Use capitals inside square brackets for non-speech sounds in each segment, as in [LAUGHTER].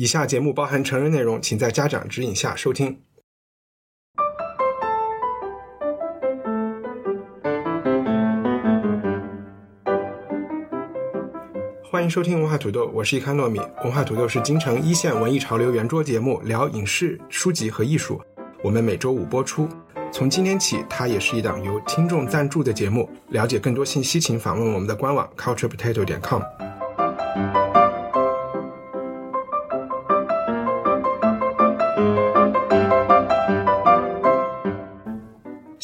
以下节目包含成人内容，请在家长指引下收听。欢迎收听文化土豆，我是一康糯米。文化土豆是京城一线文艺潮流圆桌节目，聊影视、书籍和艺术。我们每周五播出。从今天起，它也是一档由听众赞助的节目。了解更多信息，请访问我们的官网 culturepotato 点 com。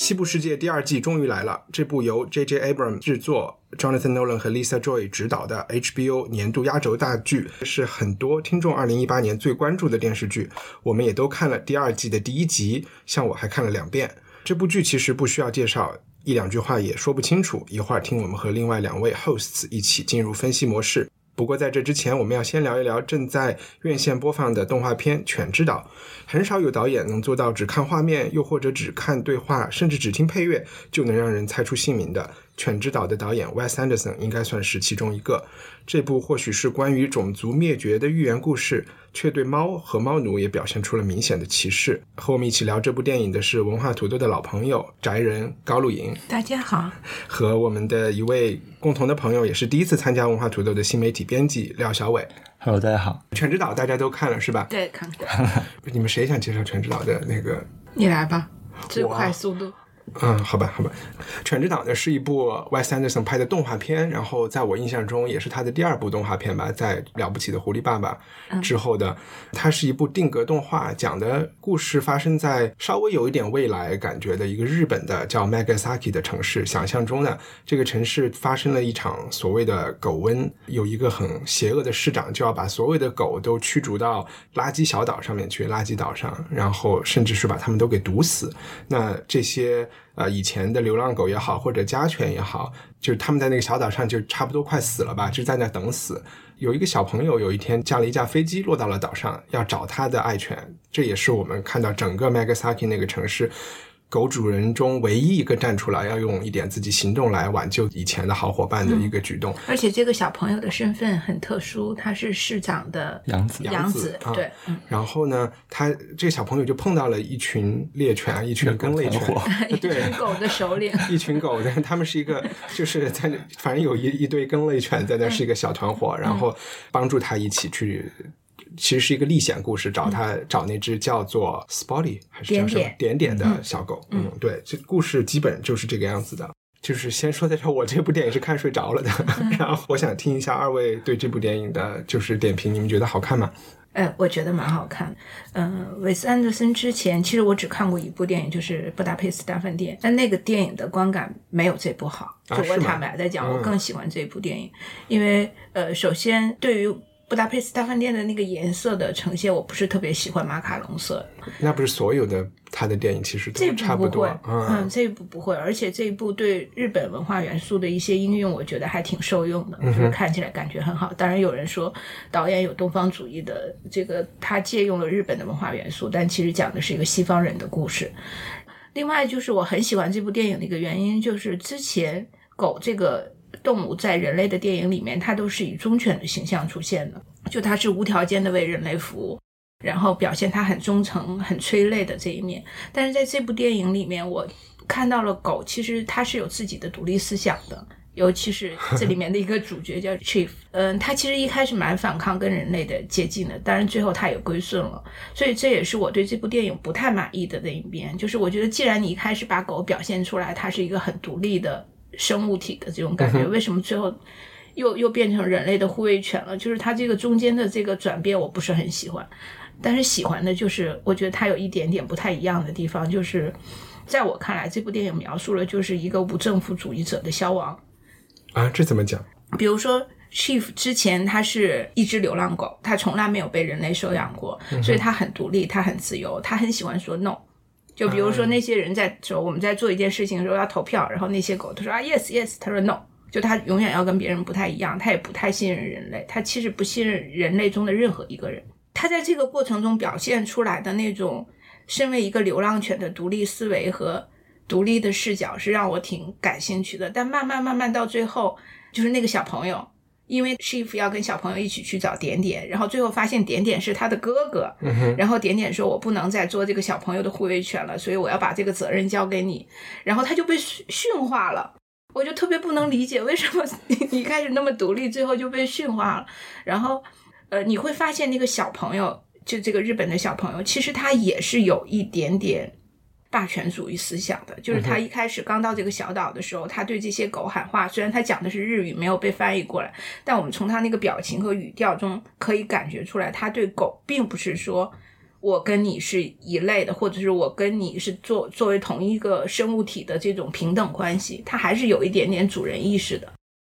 西部世界第二季终于来了。这部由 J.J. Abrams 制作、Jonathan Nolan 和 Lisa Joy 执导的 HBO 年度压轴大剧，是很多听众2018年最关注的电视剧。我们也都看了第二季的第一集，像我还看了两遍。这部剧其实不需要介绍，一两句话也说不清楚。一会儿听我们和另外两位 hosts 一起进入分析模式。不过在这之前，我们要先聊一聊正在院线播放的动画片《犬之岛》。很少有导演能做到只看画面，又或者只看对话，甚至只听配乐就能让人猜出姓名的。《犬之岛》的导演 Wes Anderson 应该算是其中一个。这部或许是关于种族灭绝的寓言故事，却对猫和猫奴也表现出了明显的歧视。和我们一起聊这部电影的是文化土豆的老朋友宅人高露莹，大家好，和我们的一位共同的朋友，也是第一次参加文化土豆的新媒体编辑廖小伟。Hello，大家好。《全职岛》大家都看了是吧？对，看过，[LAUGHS] 你们谁想介绍《全职岛》的那个？你来吧，最快速度。嗯，好吧，好吧，《犬之岛》呢是一部 Wes Anderson 拍的动画片，然后在我印象中也是他的第二部动画片吧，在《了不起的狐狸爸爸》之后的。它是一部定格动画，讲的故事发生在稍微有一点未来感觉的一个日本的叫 Magasaki 的城市。想象中呢，这个城市发生了一场所谓的狗瘟，有一个很邪恶的市长就要把所有的狗都驱逐到垃圾小岛上面去，垃圾岛上，然后甚至是把它们都给毒死。那这些呃以前的流浪狗也好，或者家犬也好，就是他们在那个小岛上就差不多快死了吧，就在那等死。有一个小朋友有一天驾了一架飞机落到了岛上，要找他的爱犬。这也是我们看到整个 Nagasaki 那个城市。狗主人中唯一一个站出来要用一点自己行动来挽救以前的好伙伴的一个举动，而且这个小朋友的身份很特殊，他是市长的养子。养子，啊对，嗯。然后呢，他这个小朋友就碰到了一群猎犬，一群跟类犬一群 [LAUGHS] 狗的首领，[LAUGHS] 一群狗，但是他们是一个，就是在那，反正有一一堆跟类犬在那是一个小团伙，然后帮助他一起去。其实是一个历险故事，找他找那只叫做 Spotty 还是叫什么点点点的小狗。嗯，对，这故事基本就是这个样子的。就是先说在这儿，我这部电影是看睡着了的，[LAUGHS] 然后我想听一下二位对这部电影的就是点评，你们觉得好看吗？哎，我觉得蛮好看。嗯、韦斯安德森之前其实我只看过一部电影，就是《布达佩斯大饭店》，但那个电影的观感没有这部好。啊就我坦白的讲，嗯我更喜欢这部电影，因为呃，首先对于布达佩斯大饭店的那个颜色的呈现，我不是特别喜欢马卡龙色，那不是所有的他的电影其实都差不多不会，，嗯，嗯这一部不会，而且这一部对日本文化元素的一些应用，我觉得还挺受用的，嗯就是看起来感觉很好。当然，有人说导演有东方主义的这个，他借用了日本的文化元素，但其实讲的是一个西方人的故事。另外，就是我很喜欢这部电影的一个原因，就是之前狗这个动物在人类的电影里面，它都是以忠犬的形象出现的，就它是无条件的为人类服务。然后表现它很忠诚、很催泪的这一面。但是在这部电影里面，我看到了狗，其实它是有自己的独立思想的。尤其是这里面的一个主角叫 Chief，嗯，他其实一开始蛮反抗跟人类的接近的，当然最后他也归顺了，所以这也是我对这部电影不太满意的那一边，就是我觉得既然你一开始把狗表现出来，它是一个很独立的生物体的这种感觉，为什么最后又又变成人类的护卫犬了？就是它这个中间的这个转变，我不是很喜欢。但是喜欢的就是，我觉得它有一点点不太一样的地方，就是在我看来，这部电影描述了就是一个无政府主义者的消亡。啊，这怎么讲？比如说 Chief 之前他是一只流浪狗，他从来没有被人类收养过，所以他很独立，他很自由，他很喜欢说 no。就比如说那些人在说我们在做一件事情的时候要投票，然后那些狗他说啊 yes yes，他说 no，就他永远要跟别人不太一样，他也不太信任人类，他其实不信任人类中的任何一个人。他在这个过程中表现出来的那种身为一个流浪犬的独立思维和独立的视角是让我挺感兴趣的。但慢慢慢慢到最后，就是那个小朋友。因为 Chief 要跟小朋友一起去找点点，然后最后发现点点是他的哥哥，然后点点说：“我不能再做这个小朋友的护卫犬了，所以我要把这个责任交给你。”然后他就被驯驯化了，我就特别不能理解为什么你 [LAUGHS] 一开始那么独立，最后就被驯化了。然后，呃，你会发现那个小朋友，就这个日本的小朋友，其实他也是有一点点。霸权主义思想的，就是他一开始刚到这个小岛的时候，他对这些狗喊话。虽然他讲的是日语，没有被翻译过来，但我们从他那个表情和语调中可以感觉出来，他对狗并不是说我跟你是一类的，或者是我跟你是作作为同一个生物体的这种平等关系，他还是有一点点主人意识的。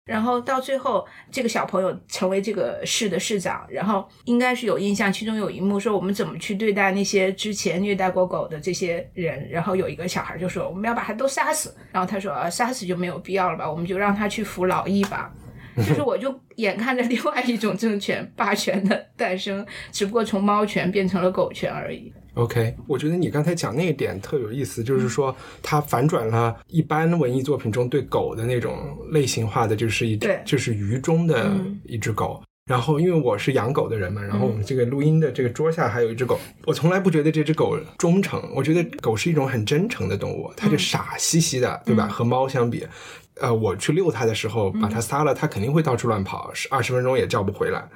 然后到最后，这个小朋友成为这个市的市长，然后应该是有印象，其中有一幕说我们怎么去对待那些之前虐待过狗的这些人，然后有一个小孩就说我们要把他都杀死，然后他说啊杀死就没有必要了吧，我们就让他去服劳役吧，就是我就 [LAUGHS] 眼看着另外一种政权霸权的诞生，只不过从猫权变成了狗权而已。OK，我觉得你刚才讲那一点特有意思，就是说它反转了一般文艺作品中对狗的那种类型化的，就是一就是愚中的一只狗。然后因为我是养狗的人嘛，然后我们这个录音的这个桌下还有一只狗，我从来不觉得这只狗忠诚，我觉得狗是一种很真诚的动物，它就傻兮兮的，对吧？和猫相比，呃，我去遛它的时候，把它撒了，它肯定会到处乱跑，二十分钟也叫不回来。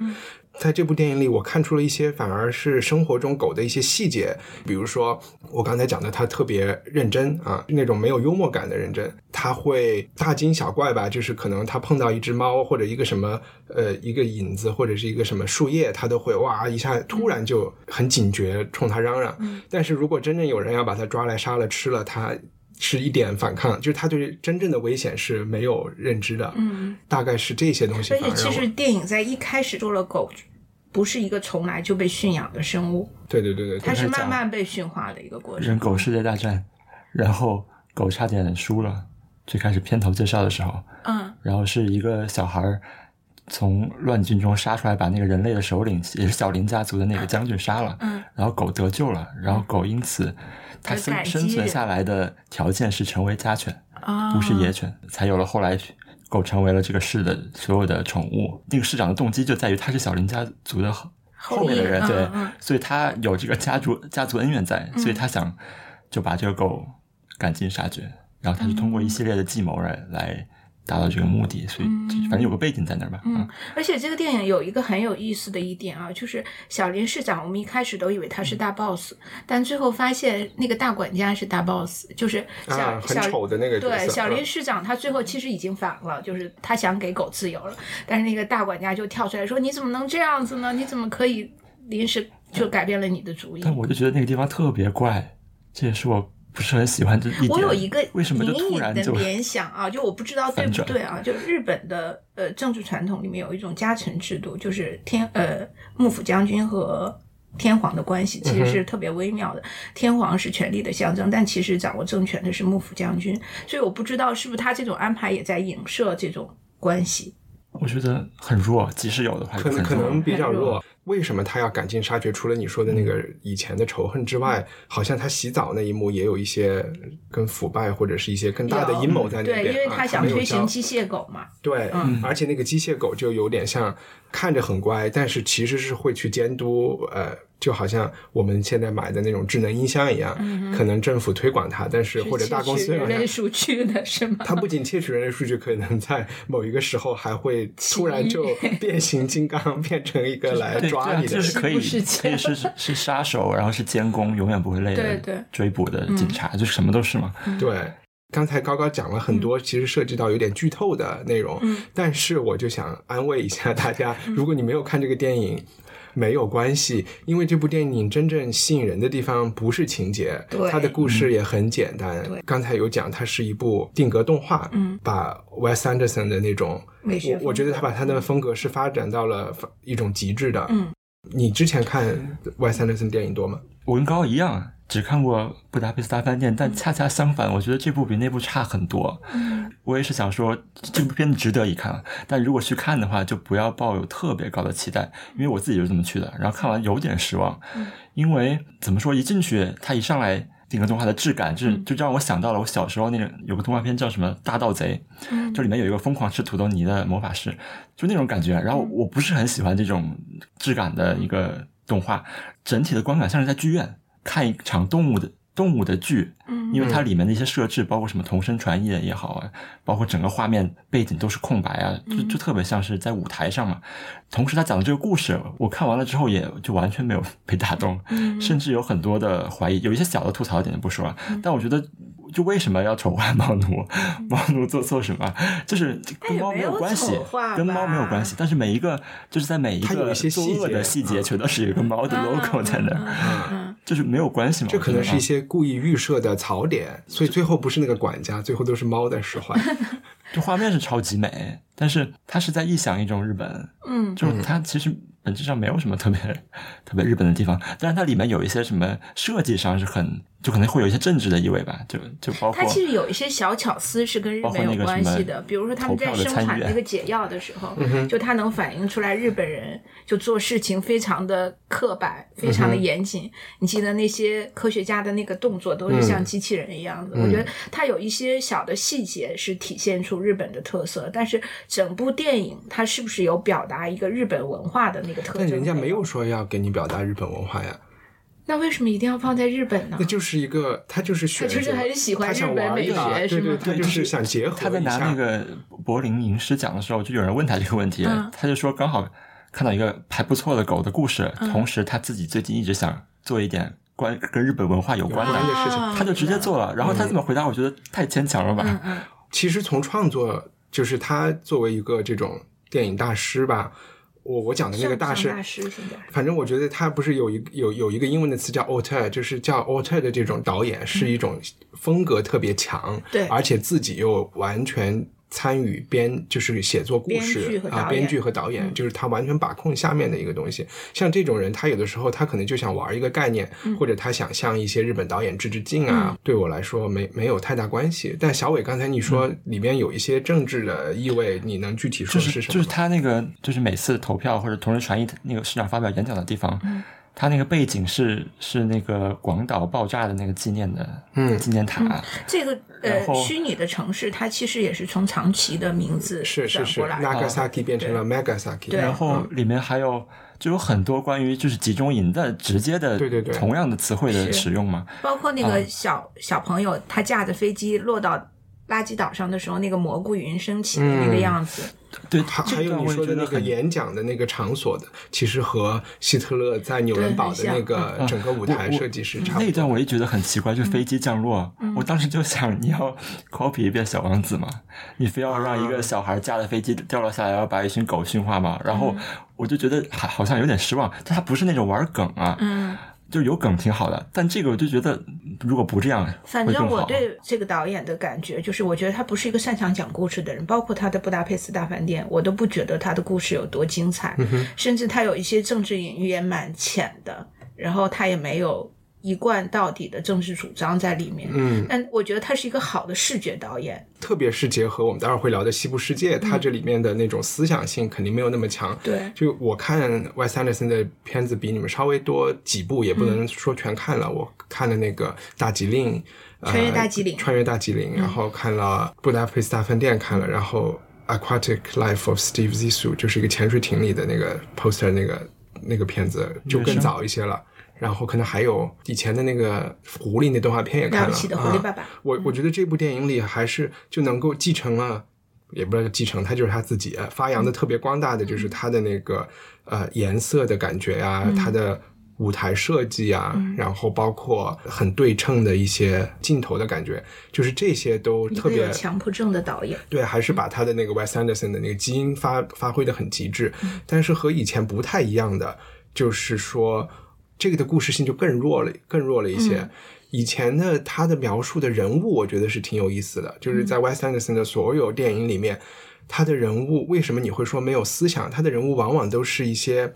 在这部电影里，我看出了一些反而是生活中狗的一些细节，比如说我刚才讲的，它特别认真啊，那种没有幽默感的认真，它会大惊小怪吧，就是可能它碰到一只猫或者一个什么呃一个影子或者是一个什么树叶，它都会哇一下突然就很警觉，冲它嚷嚷。但是如果真正有人要把它抓来杀了吃了，它。是一点反抗，就是他对真正的危险是没有认知的。嗯，大概是这些东西。而且其实电影在一开始做了狗，不是一个从来就被驯养的生物。对对对对，它是慢慢被驯化的一个过程。人狗世界大战，然后狗差点输了。最开始片头介绍的时候，嗯，然后是一个小孩从乱军中杀出来，把那个人类的首领也是小林家族的那个将军杀了。嗯，然后狗得救了，然后狗因此。它生生存下来的条件是成为家犬，不是野犬，才有了后来狗成为了这个市的所有的宠物。那个市长的动机就在于他是小林家族的后面的人，对，所以他有这个家族家族恩怨在，所以他想就把这个狗赶尽杀绝。然后他就通过一系列的计谋来来。达到这个目的，所以反正有个背景在那儿吧。嗯，而且这个电影有一个很有意思的一点啊，就是小林市长，我们一开始都以为他是大 boss，但最后发现那个大管家是大 boss，就是小很丑的那个对小林市长，他最后其实已经反了，就是他想给狗自由了，但是那个大管家就跳出来说：“你怎么能这样子呢？你怎么可以临时就改变了你的主意？”但我就觉得那个地方特别怪，这也是我。不是很喜欢这一我有一个为什么就突然的联想啊，就我不知道对不对啊，就日本的呃政治传统里面有一种家臣制度，就是天呃幕府将军和天皇的关系其实是特别微妙的。天皇是权力的象征，但其实掌握政权的是幕府将军，所以我不知道是不是他这种安排也在影射这种关系。我觉得很弱，即使有的话，可能可能比较弱。为什么他要赶尽杀绝？除了你说的那个以前的仇恨之外，好像他洗澡那一幕也有一些跟腐败或者是一些更大的阴谋在里边。对，因为他想推行机械狗嘛。对，而且那个机械狗就有点像看着很乖，但是其实是会去监督呃。就好像我们现在买的那种智能音箱一样，可能政府推广它，但是或者大公司人类数据的是吗？它不仅窃取人类数据，可能在某一个时候还会突然就 [LAUGHS] 变形金刚，变成一个来抓你的，就是可以可以是 [LAUGHS] 是杀手，然后是监工，永远不会累的追捕的警察，就什么都是嘛。对，刚才高高讲了很多，其实涉及到有点剧透的内容，但是我就想安慰一下大家，[LAUGHS] 如果你没有看这个电影。没有关系，因为这部电影真正吸引人的地方不是情节，对。它的故事也很简单。对。刚才有讲，它是一部定格动画，嗯，把 Wes Anderson 的那种美学我我觉得他把他的风格是发展到了一种极致的。嗯，你之前看 Wes Anderson 电影多吗？我跟高一样，只看过《布达佩斯大饭店》，但恰恰相反，我觉得这部比那部差很多。嗯，我也是想说，这部片子值得一看，但如果去看的话，就不要抱有特别高的期待，因为我自己就是这么去的。然后看完有点失望，因为怎么说，一进去他一上来。定格动画的质感，就是就让我想到了我小时候那个有个动画片叫什么《大盗贼》，就里面有一个疯狂吃土豆泥的魔法师，就那种感觉。然后我不是很喜欢这种质感的一个动画，整体的观感像是在剧院看一场动物的动物的剧，嗯因为它里面的一些设置，包括什么同声传译的也好啊，包括整个画面背景都是空白啊，就就特别像是在舞台上嘛。同时，他讲的这个故事，我看完了之后也就完全没有被打动，甚至有很多的怀疑，有一些小的吐槽点就不说了。但我觉得，就为什么要丑化猫奴？[LAUGHS] 猫奴做错什么？就是跟猫没有关系跟猫没有关系。但是每一个就是在每一个细节的细节，嗯全都是有一个猫的 logo 在那儿，嗯就是没有关系嘛。这可能是一些故意预设的槽点，所以最后不是那个管家，最后都是猫在使坏。这画面是超级美，但是它是在臆想一种日本，嗯就是它其实本质上没有什么特别特别日本的地方，但是它里面有一些什么设计上是很，就可能会有一些政治的意味吧，就就包括它其实有一些小巧思是跟日本有关系的，比如说他们在生产那个解药的时候，嗯就它能反映出来日本人就做事情非常的刻板，非常的嗯严谨。你记得那些科学家的那个动作都是嗯像机器人一样的，我觉得它有一些小的细节是体现出日本的特色，但是整部电影它是不是有表达一个日本文化的那个特征？但人家没有说要给你表达日本文化呀，那为什么一定要放在日本呢那？就是一个他就是选择，他就是很喜欢日本美学是吗对对，他就是想结合他在拿那个柏林吟诗奖的时候，就有人问他这个问题，嗯他就说刚好看到一个还不错的狗的故事，嗯同时他自己最近一直想做一点关跟日本文化有关的事情啊他就直接做了。然后他这么回答，我觉得太牵强了吧？其实从创作，就是他作为一个这种电影大师吧，我我讲的那个大师，大师反正我觉得他不是有一有有一个英文的词叫 auteur，就是叫 auteur 的这种导演是一种风格特别强，对。而且自己又完全参与编，就是写作故事啊，编剧和导演，嗯就是他完全把控下面的一个东西。像这种人，他有的时候他可能就想玩一个概念，嗯或者他想向一些日本导演致致敬啊，对我来说没没有太大关系。但小伟刚才你说里面有一些政治的意味，你能具体说就是什么？就是他那个就是每次投票或者同时传译那个市长发表演讲的地方，嗯他那个背景是是那个广岛爆炸的那个纪念的嗯。纪念塔，这个呃虚拟的城市，它其实也是从长崎的名字是是是。，Nagasaki 变成了 Megasaki，对。然后里面还有就有很多关于就是集中营的直接的对对对。同样的词汇的使用嘛，包括那个小、小朋友，他驾着飞机落到垃圾岛上的时候，那个蘑菇云升起的那个样子，对，还还有你说的那个演讲的那个场所的，其实和希特勒在纽伦堡的那个嗯整个舞台设计是差不多那一段我也觉得很奇怪，就飞机降落，嗯我当时就想，你要 copy 一遍《小王子》吗？你非要让一啊个小孩驾着飞机掉落下来，要把一群狗驯化吗？然嗯后我就觉得还好像有点失望，但他不是那种玩梗啊，嗯，就有梗挺好的，但这个我就觉得如果不这样反正我。对这个导演的感觉就是，我觉得他不是一个擅长讲故事的人，包括他的《布达佩斯大饭店》，我都不觉得他的故事有多精彩，甚至他有一些政治隐喻也蛮浅的，然后他也没有一贯到底的政治主张在里面。嗯，但我觉得他是一个好的视觉导演，特别是结合我们待会儿会聊的《西部世界》，它这里面的那种思想性肯定没有那么强。对就我看 Wes Anderson 的片子比你们稍微多几部，也不能说全看了。我看了那个《大吉岭》，呃穿越大吉岭穿越大吉岭，然后看了《布达佩斯大饭店》，看了，然后《Aquatic Life of Steve Zissou》就是一个潜水艇里的那个 poster 那个那个片子，就更早一些了。然后可能还有以前的那个狐狸那动画片也看了，了不起的狐狸爸爸。啊我我觉得这部电影里还是就能够继承了，也不知道继承，他就是他自己呃发扬的特别光大的，就是他的那个呃颜色的感觉呀、嗯。他的舞台设计啊，然后包括很对称的一些镜头的感觉，就是这些都特别有强迫症的导演。对，还是把他的那个 Wes Anderson 的那个基因发发挥的很极致，但是和以前不太一样的，就是说这个的故事性就更弱了，更弱了一些。以前的他的描述的人物，我觉得是挺有意思的，就是在 Wes Anderson 的所有电影里面，他的人物为什么你会说没有思想？他的人物往往都是一些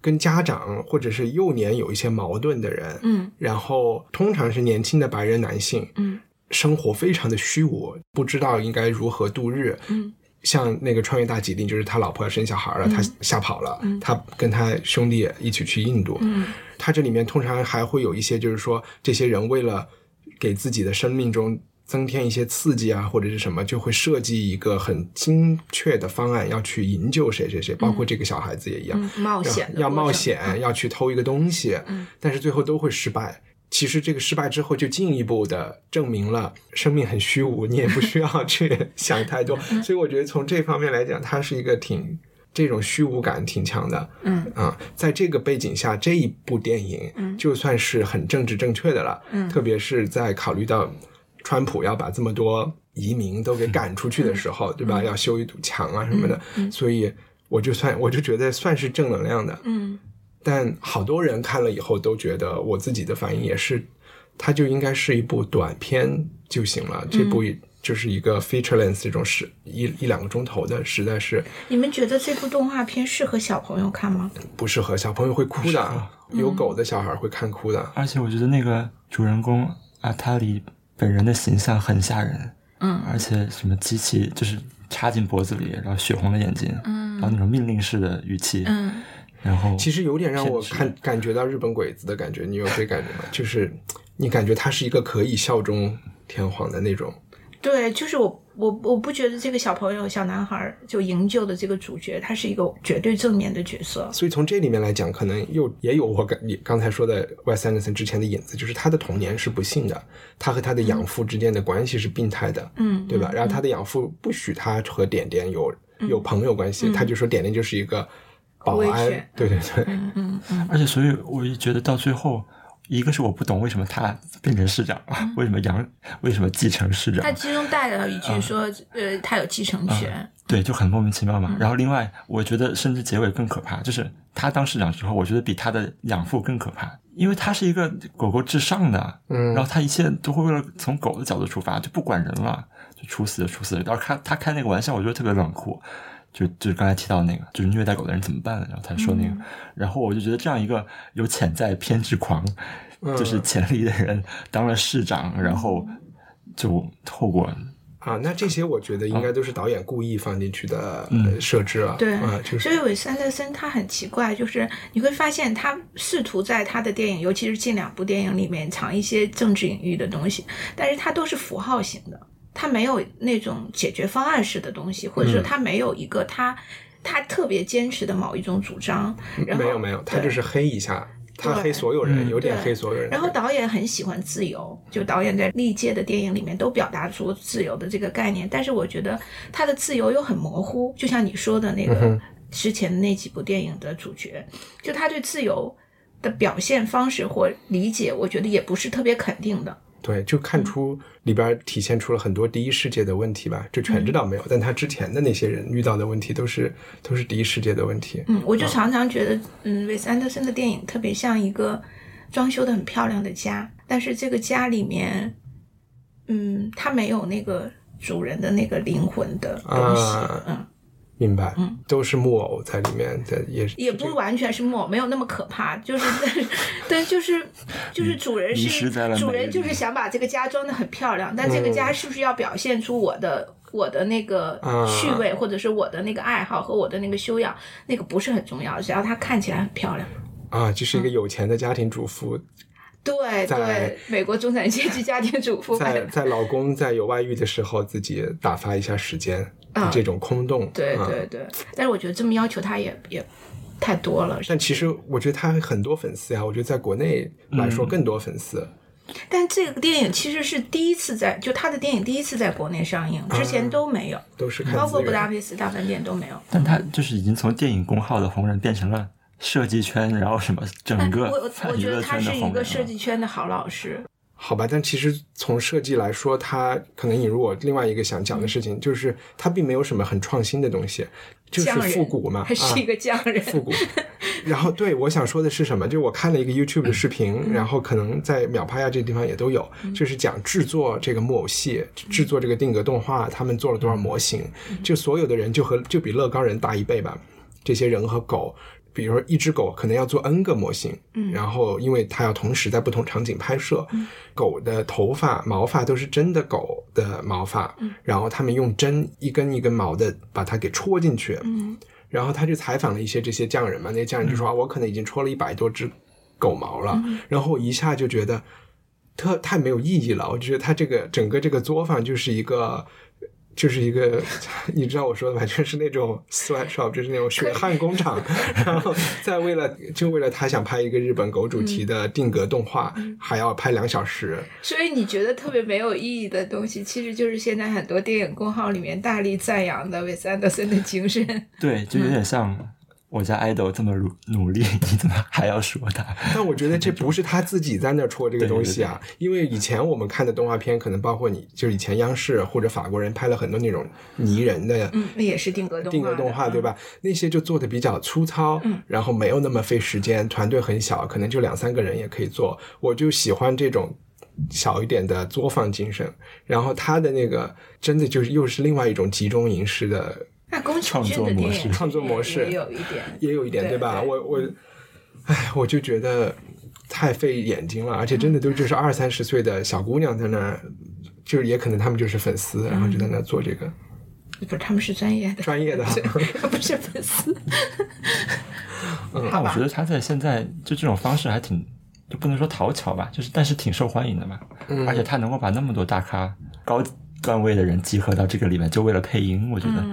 跟家长或者是幼年有一些矛盾的人，嗯，然后通常是年轻的白人男性，嗯，生活非常的虚无，不知道应该如何度日，嗯。像那个穿越大吉定，就是他老婆要生小孩了，他吓跑了，他跟他兄弟一起去印度。他这里面通常还会有一些，就是说这些人为了给自己的生命中增添一些刺激啊，或者是什么，就会设计一个很精确的方案，要去营救谁谁谁，包括这个小孩子也一样，冒险要冒险，要去偷一个东西，但是最后都会失败。其实这个失败之后，就进一步的证明了生命很虚无，你也不需要去想太多。[LAUGHS] 所以我觉得从这方面来讲，它是一个挺这种虚无感挺强的。嗯啊，在这个背景下，这一部电影就算是很政治正确的了。嗯，特别是在考虑到川普要把这么多移民都给赶出去的时候，对吧？要修一堵墙啊什么的，所以我就算我就觉得算是正能量的。嗯。但好多人看了以后都觉得，我自己的反应也是，它就应该是一部短片就行了。这部就是一个 feature length 这种是一一两个钟头的，实在是。你们觉得这部动画片适合小朋友看吗？不适合，小朋友会哭的，有狗的小孩会看哭的。而且我觉得那个主人公阿塔里本人的形象很吓人，嗯，而且什么机器就是插进脖子里，然后血红的眼睛，嗯，然后那种命令式的语气，嗯。然后，其实有点让我看感觉到日本鬼子的感觉，你有这感觉吗？[LAUGHS] 就是你感觉他是一个可以效忠天皇的那种。对，就是我我我不觉得这个小朋友小男孩就营救的这个主角，他是一个绝对正面的角色。所以从这里面来讲，可能又也有我刚你刚才说的 Wes Anderson 之前的影子，就是他的童年是不幸的，他和他的养父之间的关系是病态的，嗯，对吧？然后他的养父不许他和点点有有朋友关系，他就说点点就是一个。保安，对对对，嗯嗯嗯，[LAUGHS] 而且所以我就觉得到最后，一个是我不懂为什么他变成市长了，为什么杨为什么继承市长？他其中带了一句说，呃，他有继承权，对，就很莫名其妙嘛。然后另外，我觉得甚至结尾更可怕，就是他当市长之后，我觉得比他的养父更可怕，因为他是一个狗狗至上的，嗯，然后他一切都会为了从狗的角度出发，就不管人了，就处死就处死。然后他他开那个玩笑，我觉得特别冷酷。就就是刚才提到那个，就是虐待狗的人怎么办？然后他说那个，然后我就觉得这样一个有潜在偏执狂，就是潜力的人当了市长，然后就透过啊，那这些我觉得应该都是导演故意放进去的设置了。对啊，所以韦斯安德森他很奇怪，就是你会发现他试图在他的电影，尤其是近两部电影里面藏一些政治隐喻的东西，但是他都是符号型的。他没有那种解决方案式的东西，或者说他没有一个他他特别坚持的某一种主张。然后没有没有，他就是黑一下，他黑所有人，有点黑所有人。然后导演很喜欢自由，就导演在历届的电影里面都表达出自由的这个概念。但是我觉得他的自由又很模糊，就像你说的那个之前的那几部电影的主角，就他对自由的表现方式或理解，我觉得也不是特别肯定的。对，就看出里边体现出了很多第一世界的问题吧。就全知道没有？但他之前的那些人遇到的问题都是都是第一世界的问题。嗯，我就常常觉得，嗯，韦斯安德森的电影特别像一个装修的很漂亮的家，但是这个家里面，嗯，他没有那个主人的那个灵魂的东西。嗯。明白，嗯，都是木偶在里面的，也是也不完全是木偶，没有那么可怕，就是，[LAUGHS] 对，就是就是主人是主人，就是想把这个家装的很漂亮，但这个家是不是要表现出我的我的那个趣味，或者是我的那个爱好和我的那个修养，那个不是很重要，只要它看起来很漂亮。啊，就是一个有钱的家庭主妇。对对，美国中产阶级家庭主妇，在在老公在有外遇的时候，自己打发一下时间，这种空洞。对对对，但是我觉得这么要求他也也太多了。但其实我觉得他很多粉丝呀，我觉得在国内来说更多粉丝。但这个电影其实是第一次在，就他的电影第一次在国内上映，之前都没有，都是包括布达佩斯大饭店都没有。但他就是已经从电影公号的红人变成了。设计圈，然后什么 [LAUGHS] 整个我我觉得他是一个设计圈的好老师。好吧，但其实从设计来说，他可能引入我另外一个想讲的事情，就是他并没有什么很创新的东西。就是复古嘛，还是一个匠人复古。然后对我想说的是什么？就我看了一个 YouTube 的视频，然后可能在秒拍啊这地方也都有，就是讲制作这个木偶戏、制作这个定格动画，他们做了多少模型，就所有的人就和就比乐高人大一倍吧。这些人和狗，比如说一只狗可能要做 N 个模型，嗯，然后因为它要同时在不同场景拍摄，狗的头发毛发都是真的狗的毛发，嗯，然后他们用针一根一根毛的把它给戳进去，嗯。然后他就采访了一些这些匠人嘛，那些匠人就说啊，我可能已经戳了一百多只狗毛了，然后一下就觉得特太没有意义了。我就觉得他这个整个这个作坊就是一个。就是一个，[LAUGHS] 你知道我说的吧？就是那种 sweatshop，就是那种血汗工厂，[LAUGHS] 然后再为了就为了他想拍一个日本狗主题的定格动画，还要拍两小时。所以你觉得特别没有意义的东西，其实就是现在很多电影公号里面大力赞扬的韦斯安德森的精神。对，就有点像。我家爱豆这么努努力，你怎么还要说他？[LAUGHS] 但我觉得这不是他自己在那戳这个东西啊，因为以前我们看的动画片，可能包括你，就是以前央视或者法国人拍了很多那种拟人的，嗯，那也是定格动画，定格动画对吧？那些就做的比较粗糙，嗯，然后没有那么费时间，团队很小，可能就两三个人也可以做。我就喜欢这种小一点的作坊精神，然后他的那个真的就是又是另外一种集中营式的。那宫崎骏的电影创作模式也有一点，也有一点，对吧？我我，哎，我就觉得太费眼睛了，而且真的都就是二三十岁的小姑娘在那儿，就是也可能他们就是粉丝，然后就在那做这个。不是，他们是专业的，专业的，[LAUGHS] [LAUGHS] 不是粉丝。嗯，[LAUGHS] 那我觉得他在现在就这种方式还挺，就不能说讨巧吧，就是但是挺受欢迎的嘛。嗯，而且他能够把那么多大咖高。段位的人集合到这个里面，就为了配音，我觉得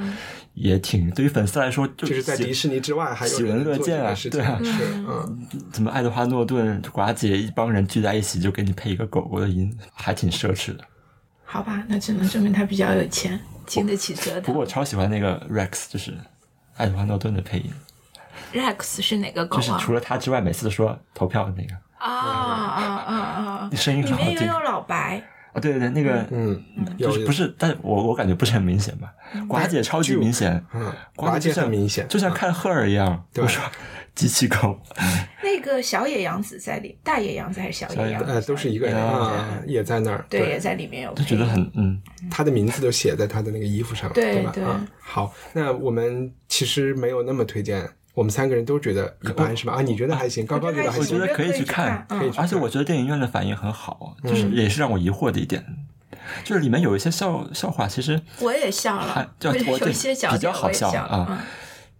也挺对于粉丝来说，就是在迪士尼之外还有喜闻乐见啊，对啊，是 [LAUGHS] 嗯，怎么爱德华诺顿、寡姐一帮人聚在一起就给你配一个狗狗的音，还挺奢侈的。好吧，那只能证明他比较有钱，经得起折腾。不过我超喜欢那个 Rex，就是爱德华诺顿的配音。Rex 是哪个狗啊？就是除了他之外，每次都说投票的那个。啊啊啊啊！你声音很好听。里面也有老白。啊，对对对，那个，嗯，就是不是，但我我感觉不是很明显吧？寡姐超级明显，嗯，寡姐很明显，就像看赫尔一样，对吧？机器狗。那个小野洋子在里，大野洋子还是小野洋子？呃，都是一个人啊，也在那儿，对，也在里面有。就觉得很，嗯，他的名字都写在他的那个衣服上，对吧？啊，好，那我们其实没有那么推荐。我们三个人都觉得一般，是吧？啊，你觉得还行？高高觉得还行。我觉得可以去看，可以去。而且我觉得电影院的反应很好，就是也是让我疑惑的一点，就是里面有一些笑笑话，其实我也笑了，就我有些比较好笑啊。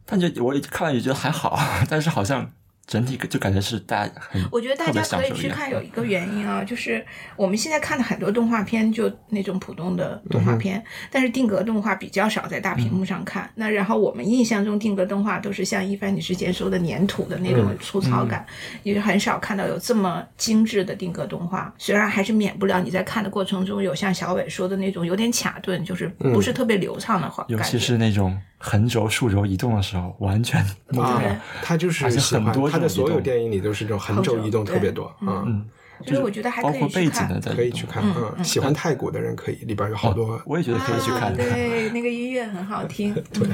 但就我看了也觉得还好，[LAUGHS] 但是好像。整体就感觉是大家很，我觉得大家可以去看，有一个原因啊，就是我们现在看的很多动画片，就那种普通的动画片，但是定格动画比较少在大屏幕上看。那然后我们印象中定格动画都是像一帆你之前说的粘土的那种粗糙感，也很少看到有这么精致的定格动画。虽然还是免不了你在看的过程中有像小伟说的那种有点卡顿，就是不是特别流畅的话，尤其是那种。横轴、竖轴移动的时候，完全啊，他就是很多他的所有电影里都是这种横轴移动特别多，嗯，就是我觉得还包括背景的，可以去看，嗯，喜欢太古的人可以，里边有好多，我也觉得可以去看，对，那个音乐很好听，对，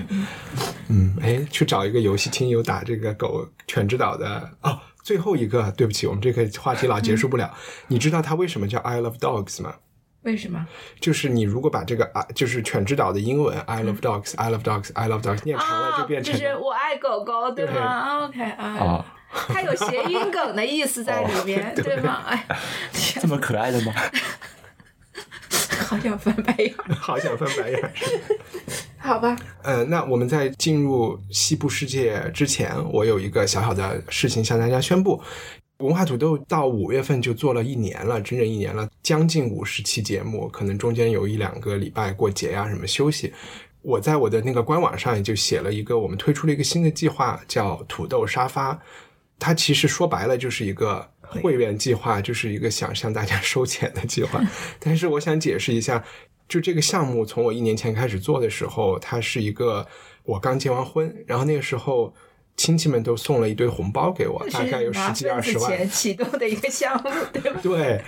嗯，哎，去找一个游戏厅有打这个狗犬之岛的哦，最后一个，对不起，我们这个话题老结束不了，你知道它为什么叫 I love dogs 吗？为什么？就是你如果把这个啊，就是犬之岛的英文 I love dogs, I love dogs, I love dogs 念长了就变成就是我爱狗狗，对吗？OK 啊，它有谐音梗的意思在里面，对吗？哎，这么可爱的吗？好想翻白眼，好想翻白眼。[LAUGHS] 好吧。呃，那我们在进入西部世界之前，我有一个小小的事情向大家宣布。文化土豆到五月份就做了一年了，整整一年了，将近五十期节目，可能中间有一两个礼拜过节呀什么休息。我在我的那个官网上也就写了一个，我们推出了一个新的计划，叫土豆沙发。它其实说白了就是一个会员计划，就是一个想向大家收钱的计划。[LAUGHS] 但是我想解释一下，就这个项目从我一年前开始做的时候，它是一个我刚结完婚，然后那个时候。亲戚们都送了一堆红包给我，大概有十几二十万。启动的一个项目，[LAUGHS] 对吧？对，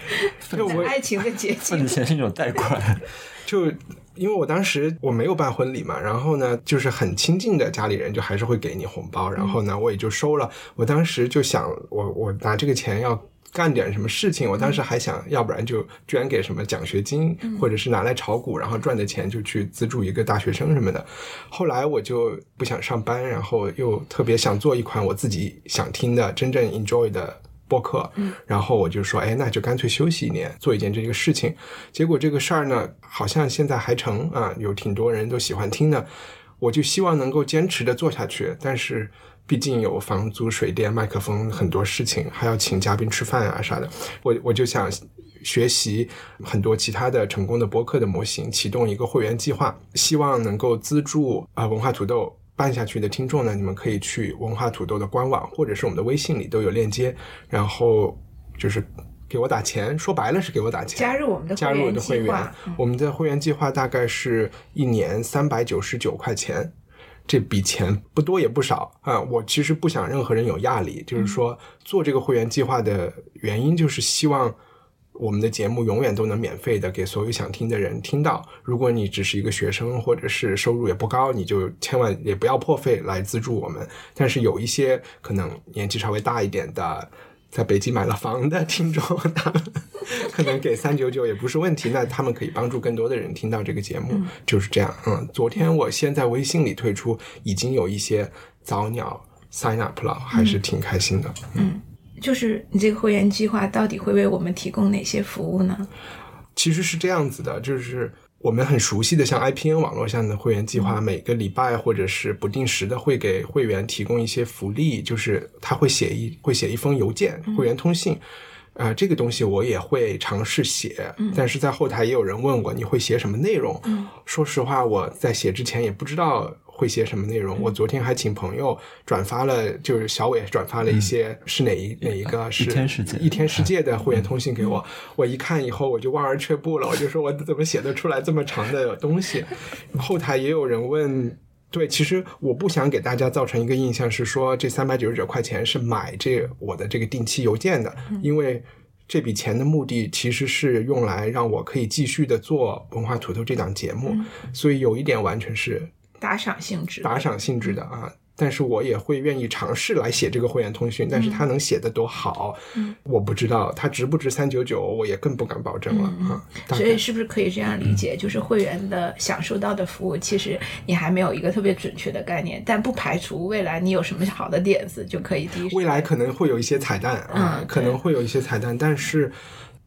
就我爱情的结晶。份子钱是一种贷款。[LAUGHS] 就因为我当时我没有办婚礼嘛，然后呢，就是很亲近的家里人就还是会给你红包，然后呢，我也就收了。我当时就想，我我拿这个钱要。干点什么事情？我当时还想要不然就捐给什么奖学金，或者是拿来炒股，然后赚的钱就去资助一个大学生什么的。后来我就不想上班，然后又特别想做一款我自己想听的、真正 enjoy 的播客。然后我就说，哎，那就干脆休息一年，做一件这个事情。结果这个事儿呢，好像现在还成啊，有挺多人都喜欢听的。我就希望能够坚持的做下去，但是。毕竟有房租、水电、麦克风很多事情，还要请嘉宾吃饭啊啥的。我我就想学习很多其他的成功的播客的模型，启动一个会员计划，希望能够资助啊文化土豆办下去的听众呢。你们可以去文化土豆的官网或者是我们的微信里都有链接，然后就是给我打钱，说白了是给我打钱，加入我们的加入我的会员。我们的会员计划大概是一年三百九十九块钱。这笔钱不多也不少啊！我其实不想任何人有压力，就是说做这个会员计划的原因，就是希望我们的节目永远都能免费的给所有想听的人听到。如果你只是一个学生，或者是收入也不高，你就千万也不要破费来资助我们。但是有一些可能年纪稍微大一点的。在北京买了房的听众，[LAUGHS] 他们可能给三九九也不是问题。那他们可以帮助更多的人听到这个节目，就是这样。嗯，昨天我先在微信里推出，已经有一些早鸟 sign up 了，还是挺开心的。嗯，就是你这个会员计划到底会为我们提供哪些服务呢？其实是这样子的，就是。我们很熟悉的像 IPN 网络上的会员计划，每个礼拜或者是不定时的会给会员提供一些福利，就是他会写一会写一封邮件，会员通信，啊，这个东西我也会尝试写，但是在后台也有人问我你会写什么内容，说实话我在写之前也不知道。会写什么内容？我昨天还请朋友转发了，就是小伟转发了一些是哪一哪一个是一天世界一天世界的会员通信给我。我一看以后我就望而却步了，我就说我怎么写得出来这么长的东西？后台也有人问，对，其实我不想给大家造成一个印象是说这三百九十九块钱是买这我的这个定期邮件的，因为这笔钱的目的其实是用来让我可以继续的做文化土豆这档节目，所以有一点完全是。打赏性质，打赏性质的啊，但是我也会愿意尝试来写这个会员通讯，但是他能写的多好，我不知道他值不值三九九，我也更不敢保证了啊。所以是不是可以这样理解，就是会员的享受到的服务，其实你还没有一个特别准确的概念，但不排除未来你有什么好的点子就可以第一。未来可能会有一些彩蛋啊，可能会有一些彩蛋，但是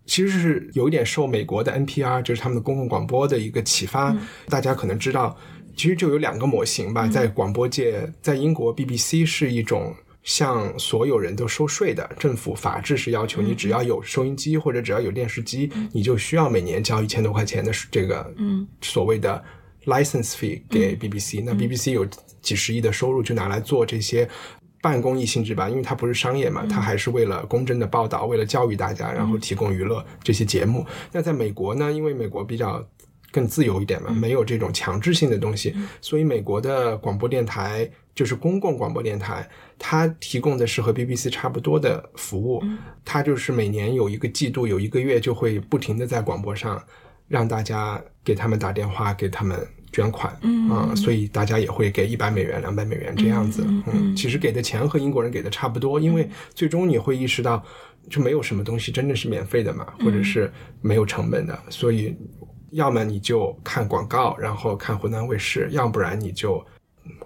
其实是有一点受美国的 NPR，就是他们的公共广播的一个启发，大家可能知道。其实就有两个模型吧，在广播界，在英国 BBC 是一种向所有人都收税的政府法制是要求你只要有收音机或者只要有电视机，你就需要每年交一千多块钱的这个所谓的 license fee 给 BBC。那 BBC 有几十亿的收入就拿来做这些半公益性质吧，因为它不是商业嘛，它还是为了公正的报道，为了教育大家，然后提供娱乐这些节目。那在美国呢，因为美国比较。更自由一点嘛，没有这种强制性的东西，所以美国的广播电台就是公共广播电台，它提供的是和 BBC 差不多的服务，它就是每年有一个季度，有一个月就会不停的在广播上让大家给他们打电话，给他们捐款，啊，所以大家也会给一百美元、两百美元这样子，嗯，其实给的钱和英国人给的差不多，因为最终你会意识到，就没有什么东西真的是免费的嘛，或者是没有成本的，所以。要么你就看广告，然后看湖南卫视；要不然你就，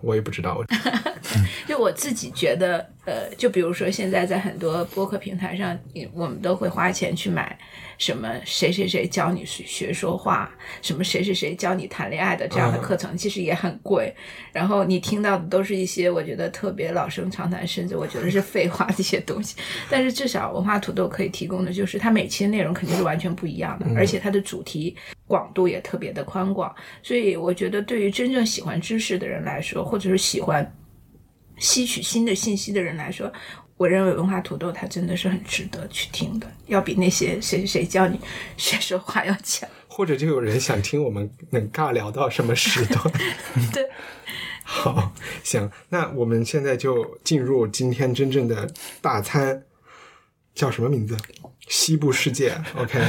我也不知道。[LAUGHS] 就我自己觉得，呃，就比如说现在在很多播客平台上，我们都会花钱去买。什么谁谁谁教你学说话，什么谁谁谁教你谈恋爱的这样的课程，其实也很贵。然后你听到的都是一些我觉得特别老生常谈，甚至我觉得是废话的一些东西。[LAUGHS] 但是至少文化土豆可以提供的就是，它每期的内容肯定是完全不一样的，而且它的主题广度也特别的宽广。所以我觉得，对于真正喜欢知识的人来说，或者是喜欢吸取新的信息的人来说。我认为文化土豆它真的是很值得去听的，要比那些谁谁谁教你学说话要强。或者就有人想听我们能尬聊到什么时段？[LAUGHS] 对，[LAUGHS] 好，行，那我们现在就进入今天真正的大餐，叫什么名字？西部世界。OK，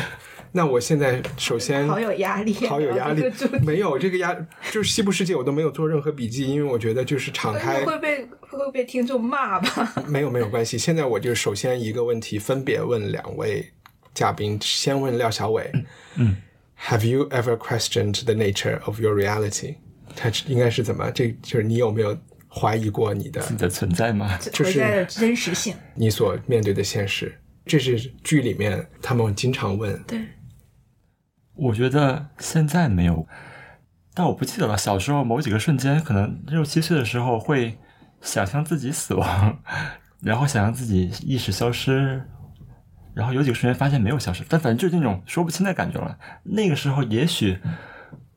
那我现在首先好有压力，好有压力。没有这个压，就是西部世界我都没有做任何笔记，因为我觉得就是敞开会被会被听众骂吧？[LAUGHS] 没有没有关系。现在我就首先一个问题，分别问两位嘉宾，先问廖小伟。嗯，Have you ever questioned the nature of your reality？他应该是怎么？这就是你有没有怀疑过你的自己的存在吗？就是真实性，你所面对的现实。这是剧里面他们经常问。对，我觉得现在没有，但我不记得了。小时候某几个瞬间，可能六七岁的时候会想象自己死亡，[LAUGHS] 然后想象自己意识消失，然后有几个瞬间发现没有消失，但反正就是那种说不清的感觉了。那个时候也许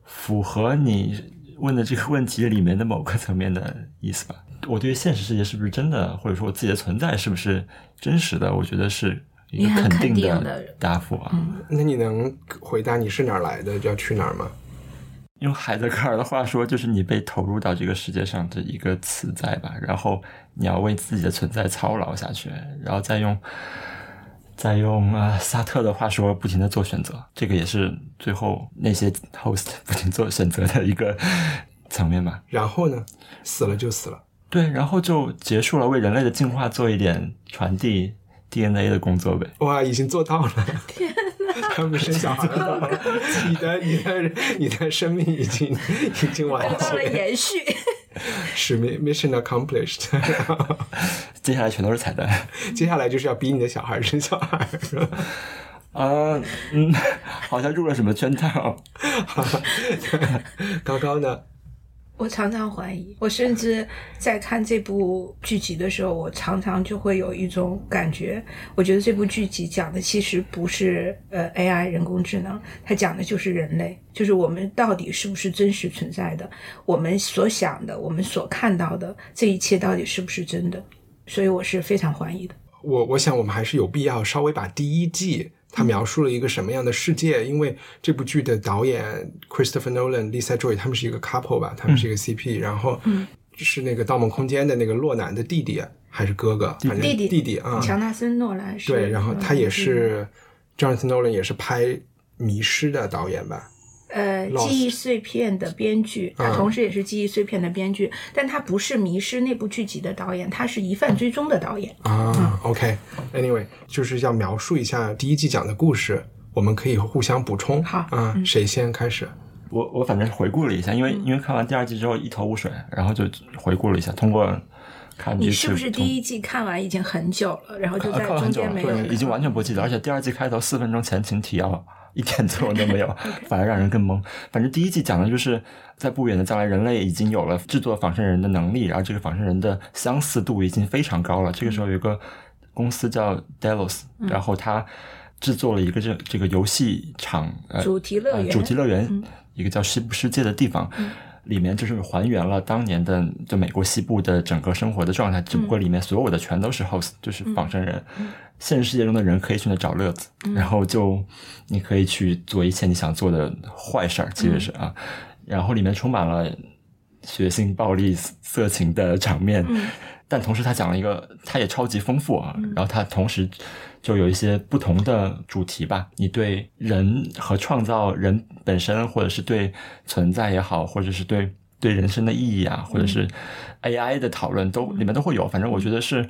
符合你问的这个问题里面的某个层面的意思吧。我对于现实世界是不是真的，或者说我自己的存在是不是真实的？我觉得是一个肯定的答复啊。那你能回答你是哪儿来的，就要去哪儿吗？用海德格尔的话说，就是你被投入到这个世界上的一个存在吧。然后你要为自己的存在操劳下去，然后再用再用啊萨特的话说，不停的做选择。这个也是最后那些 host 不停做选择的一个层面吧。[LAUGHS] 然后呢，死了就死了。对，然后就结束了为人类的进化做一点传递 DNA 的工作呗。哇，已经做到了！天哪，他们生小孩了，你的、你的、你的生命已经已经完成了延续，使命 mission accomplished。[LAUGHS] 接下来全都是彩蛋，接下来就是要逼你的小孩生小孩，是吧？啊，嗯，[LAUGHS] 好像入了什么圈套。[LAUGHS] 高高呢？我常常怀疑，我甚至在看这部剧集的时候，我常常就会有一种感觉，我觉得这部剧集讲的其实不是呃 AI 人工智能，它讲的就是人类，就是我们到底是不是真实存在的，我们所想的，我们所看到的这一切到底是不是真的，所以我是非常怀疑的。我我想我们还是有必要稍微把第一季。他描述了一个什么样的世界？因为这部剧的导演 Christopher Nolan、Lisa Joy 他们是一个 couple 吧，他们是一个 CP，然后是那个《盗梦空间》的那个洛南的弟弟还是哥哥？反正弟弟弟啊，乔纳森·诺兰是。对，然后他也是 Jonathan Nolan 也是拍《迷失》的导演吧。呃，记忆碎片的编剧，他同时也是记忆碎片的编剧，但他不是《迷失》那部剧集的导演，他是疑犯追踪的导演啊。OK，Anyway，就是要描述一下第一季讲的故事，我们可以互相补充。好啊，谁先开始？我我反正回顾了一下，因为因为看完第二季之后一头雾水，然后就回顾了一下，通过看你是不是第一季看完已经很久了，然后就在中间没有，已经完全不记得，而且第二季开头四分钟前情提要。一点作用都没有，[LAUGHS] 反而让人更懵。反正第一季讲的就是在不远的将来，人类已经有了制作仿生人的能力，然后这个仿生人的相似度已经非常高了。这个时候有一个公司叫 Delos，然后他制作了一个这这个游戏场，呃，主题乐园，主题乐园，一个叫西部世界的地方，里面就是还原了当年的就美国西部的整个生活的状态，只不过里面所有的全都是 host，就是仿生人。现实世界中的人可以去那找乐子，然后就你可以去做一切你想做的坏事儿，其实是啊，然后里面充满了血腥、暴力、色情的场面，但同时他讲了一个，他也超级丰富啊，然后他同时就有一些不同的主题吧，你对人和创造人本身，或者是对存在也好，或者是对对人生的意义啊，或者是 AI 的讨论，都里面都会有，反正我觉得是。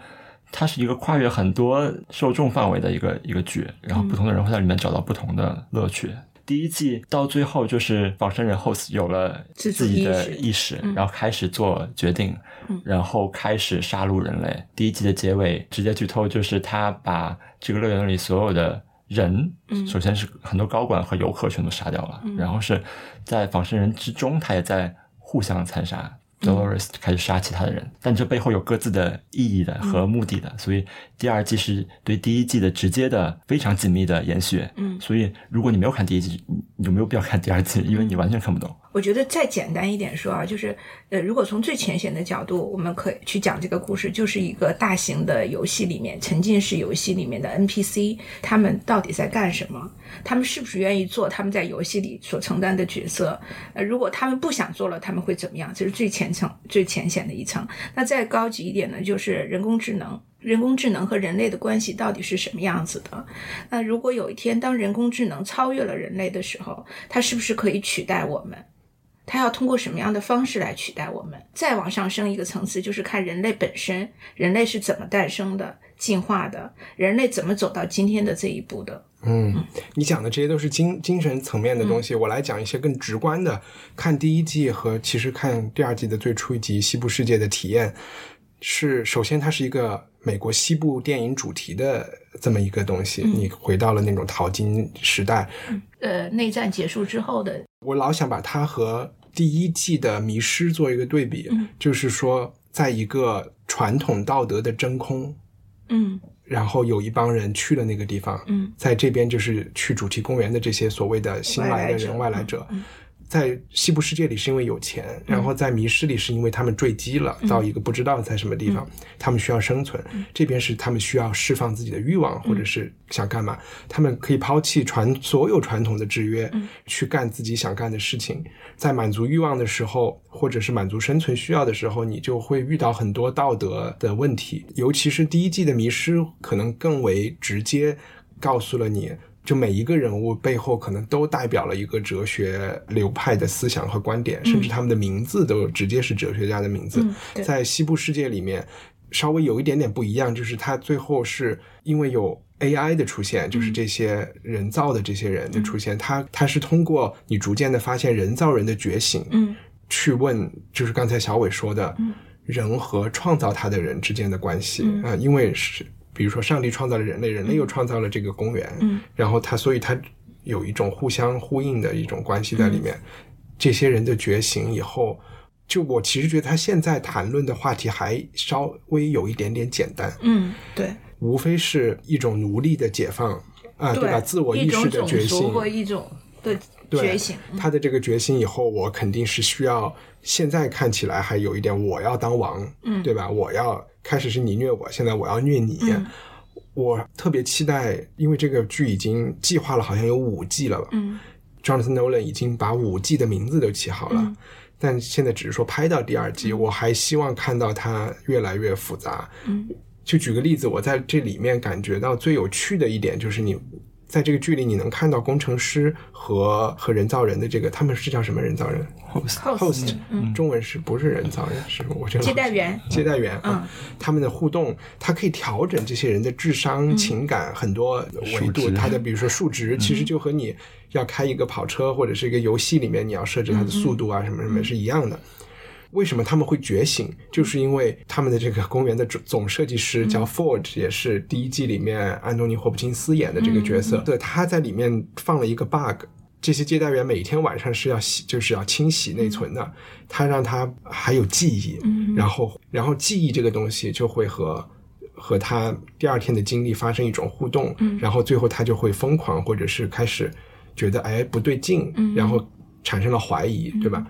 它是一个跨越很多受众范围的一个一个剧，然后不同的人会在里面找到不同的乐趣。第一季到最后就是仿生人 host 有了自己的意识，然后开始做决定，然后开始杀戮人类。第一季的结尾直接剧透就是他把这个乐园里所有的人，首先是很多高管和游客全都杀掉了，然后是在仿生人之中，他也在互相残杀。Dolores 开始杀其他的人，但这背后有各自的意义的和目的的，所以第二季是对第一季的直接的非常紧密的延续。嗯，所以如果你没有看第一季，你就没有必要看第二季，因为你完全看不懂。我觉得再简单一点说啊，就是呃，如果从最浅显的角度，我们可以去讲这个故事，就是一个大型的游戏里面沉浸式游戏里面的 NPC，他们到底在干什么？他们是不是愿意做他们在游戏里所承担的角色？呃，如果他们不想做了，他们会怎么样？这是最浅层、最浅显的一层。那再高级一点呢，就是人工智能。人工智能和人类的关系到底是什么样子的？那如果有一天当人工智能超越了人类的时候，它是不是可以取代我们？它要通过什么样的方式来取代我们？再往上升一个层次，就是看人类本身，人类是怎么诞生的、进化的，人类怎么走到今天的这一步的。嗯，你讲的这些都是精精神层面的东西，我来讲一些更直观的。看第一季和其实看第二季的最初一集《西部世界》的体验，是首先它是一个美国西部电影主题的这么一个东西，你回到了那种淘金时代。呃，内战结束之后的，我老想把它和第一季的《迷失》做一个对比，就是说，在一个传统道德的真空，嗯。然后有一帮人去了那个地方，嗯，在这边就是去主题公园的这些所谓的新来的人、外来者。在西部世界里是因为有钱，然后在迷失里是因为他们坠机了，到一个不知道在什么地方，他们需要生存。这边是他们需要释放自己的欲望，或者是想干嘛？他们可以抛弃传所有传统的制约，去干自己想干的事情。在满足欲望的时候，或者是满足生存需要的时候，你就会遇到很多道德的问题。尤其是第一季的迷失，可能更为直接告诉了你。就每一个人物背后可能都代表了一个哲学流派的思想和观点，甚至他们的名字都直接是哲学家的名字。在西部世界里面，稍微有一点点不一样，就是他最后是因为有 AI 的出现，就是这些人造的这些人的出现，他他是通过你逐渐的发现人造人的觉醒，嗯，去问，就是刚才小伟说的，人和创造他的人之间的关系啊，因为是。比如说，上帝创造了人类，人类又创造了这个公园，嗯，然后他，所以他有一种互相呼应的一种关系在里面。这些人的觉醒以后，就我其实觉得他现在谈论的话题还稍微有一点点简单，嗯，对，无非是一种奴隶的解放啊，对吧？自我意识的觉醒或一种的觉醒，他的这个觉醒以后，我肯定是需要。现在看起来还有一点，我要当王，嗯，对吧？我要开始是你虐我，现在我要虐你。我特别期待，因为这个剧已经计划了，好像有五季了吧？嗯，Jonathan Nolan 已经把五季的名字都起好了，但现在只是说拍到第二季，我还希望看到它越来越复杂。嗯，就举个例子，我在这里面感觉到最有趣的一点就是你。在这个剧里，你能看到工程师和和人造人的这个，他们是叫什么人造人？host，中文是不是人造人？是我觉得接待员，接待员啊，他们的互动，它可以调整这些人的智商、情感很多维度。他的比如说数值，其实就和你要开一个跑车或者是一个游戏里面你要设置它的速度啊什么什么是一样的。为什么他们会觉醒？就是因为他们的这个公园的总总设计师叫 Ford，也是第一季里面安东尼霍普金斯演的这个角色。对，他在里面放了一个 bug，这些接待员每天晚上是要洗，就是要清洗内存的。他让他还有记忆，然后，然后记忆这个东西就会和和他第二天的经历发生一种互动，然后最后他就会疯狂，或者是开始觉得哎不对劲，然后产生了怀疑，对吧？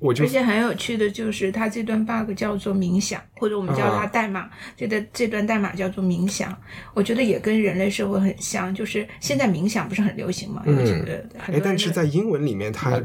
而且很有趣的就是，它这段 bug 叫做冥想，或者我们叫它代码。这段这段代码叫做冥想，我觉得也跟人类社会很像。就是现在冥想不是很流行吗？嗯，哎，但是在英文里面，它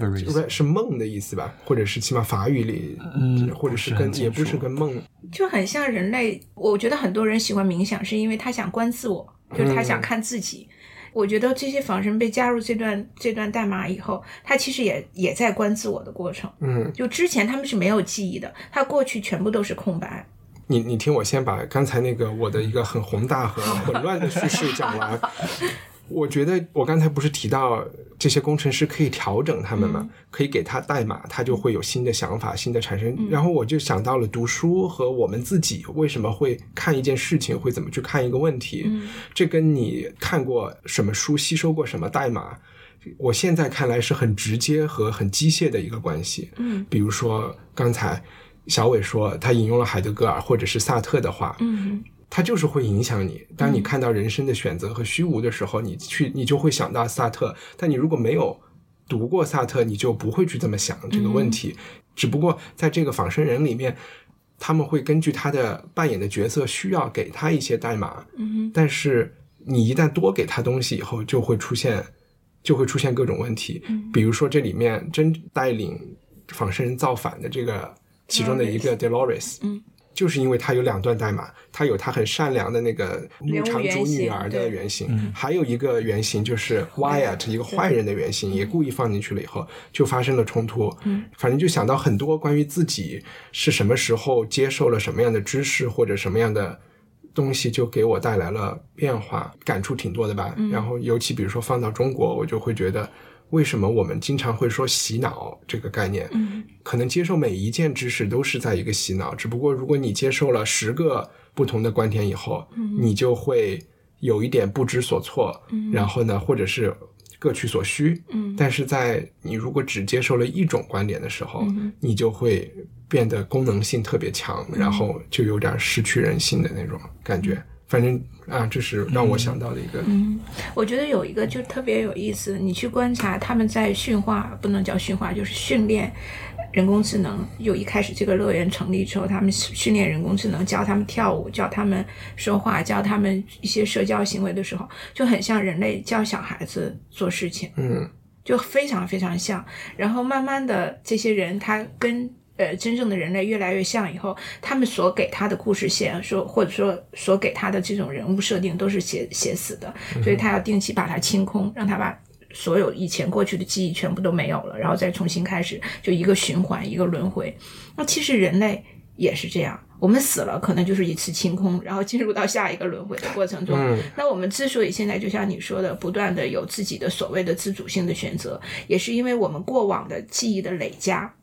是梦的意思吧？或者是起码法语里，嗯，或者是跟也不是跟梦，就很像人类。我觉得很多人喜欢冥想，是因为他想观自我，就是他想看自己。我觉得这些仿生被加入这段这段代码以后，他其实也也在观自我的过程。嗯，就之前他们是没有记忆的，他过去全部都是空白。你你听我先把刚才那个我的一个很宏大和 [LAUGHS] 混乱的叙事讲完。我觉得我刚才不是提到这些工程师可以调整他们吗？可以给他代码，他就会有新的想法、新的产生。然后我就想到了读书和我们自己为什么会看一件事情，会怎么去看一个问题。这跟你看过什么书、吸收过什么代码，我现在看来是很直接和很机械的一个关系。嗯，比如说刚才小伟说他引用了海德格尔或者是萨特的话。嗯。它就是会影响你。当你看到人生的选择和虚无的时候，你去你就会想到萨特。但你如果没有读过萨特，你就不会去这么想这个问题。只不过在这个仿生人里面，他们会根据他的扮演的角色需要给他一些代码。嗯，但是你一旦多给他东西以后，就会出现就会出现各种问题。比如说这里面真带领仿生人造反的这个其中的一个 Dolores。嗯。就是因为他有两段代码，他有他很善良的那个牧场主女儿的原型，还有一个原型就是 Wyatt 一个坏人的原型，也故意放进去了以后就发生了冲突。嗯，反正就想到很多关于自己是什么时候接受了什么样的知识或者什么样的东西，就给我带来了变化，感触挺多的吧。然后尤其比如说放到中国，我就会觉得。为什么我们经常会说洗脑这个概念？嗯，可能接受每一件知识都是在一个洗脑，只不过如果你接受了十个不同的观点以后，嗯，你就会有一点不知所措，嗯，然后呢，或者是各取所需，嗯，但是在你如果只接受了一种观点的时候，你就会变得功能性特别强，然后就有点失去人性的那种感觉。反正啊，这是让我想到的一个。嗯，我觉得有一个就特别有意思，你去观察他们在驯化，不能叫驯化，就是训练人工智能。有一开始这个乐园成立之后，他们训练人工智能，教他们跳舞，教他们说话，教他们一些社交行为的时候，就很像人类教小孩子做事情。嗯，就非常非常像。然后慢慢的，这些人他跟。呃，真正的人类越来越像以后，他们所给他的故事线，说或者说所给他的这种人物设定都是写写死的，所以他要定期把它清空，让他把所有以前过去的记忆全部都没有了，然后再重新开始，就一个循环，一个轮回。那其实人类也是这样，我们死了可能就是一次清空，然后进入到下一个轮回的过程中。那我们之所以现在就像你说的，不断的有自己的所谓的自主性的选择，也是因为我们过往的记忆的累加。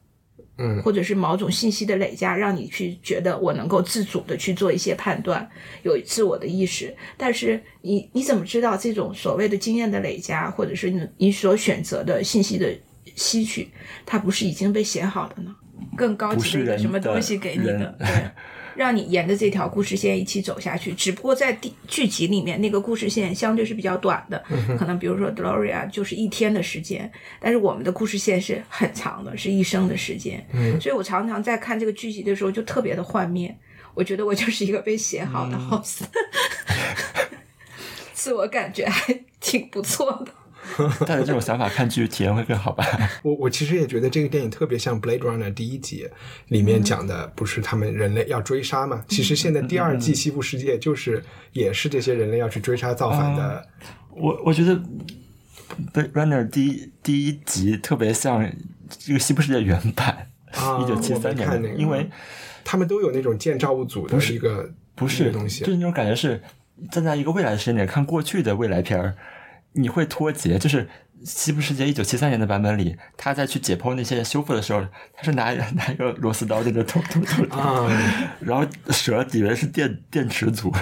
嗯，或者是某种信息的累加，让你去觉得我能够自主的去做一些判断，有自我的意识。但是你你怎么知道这种所谓的经验的累加，或者是你你所选择的信息的吸取，它不是已经被写好的呢？更高级的一个什么东西给你的？对。[LAUGHS] 让你沿着这条故事线一起走下去，只不过在第剧集里面那个故事线相对是比较短的，可能比如说 Gloria 就是一天的时间，但是我们的故事线是很长的，是一生的时间。所以我常常在看这个剧集的时候就特别的幻灭，我觉得我就是一个被写好的 host，[LAUGHS] 自我感觉还挺不错的。[LAUGHS] 带着这种想法看剧，体验会更好吧？[LAUGHS] 我我其实也觉得这个电影特别像《Blade Runner》第一集里面讲的，不是他们人类要追杀嘛？其实现在第二季《西部世界》就是也是这些人类要去追杀造反的。我我觉得《Blade Runner》第一第一集特别像这个《西部世界》原版，[LAUGHS] 一九七三年，因为他们都有那种建造物组的一个不是东西，就是那种感觉是站在一个未来的时间点看过去的未来片儿。你会脱节，就是《西部世界》一九七三年的版本里，他在去解剖那些修复的时候，他是拿 [LAUGHS] 拿一个螺丝刀在那捅捅捅，然后蛇以为是电电池组，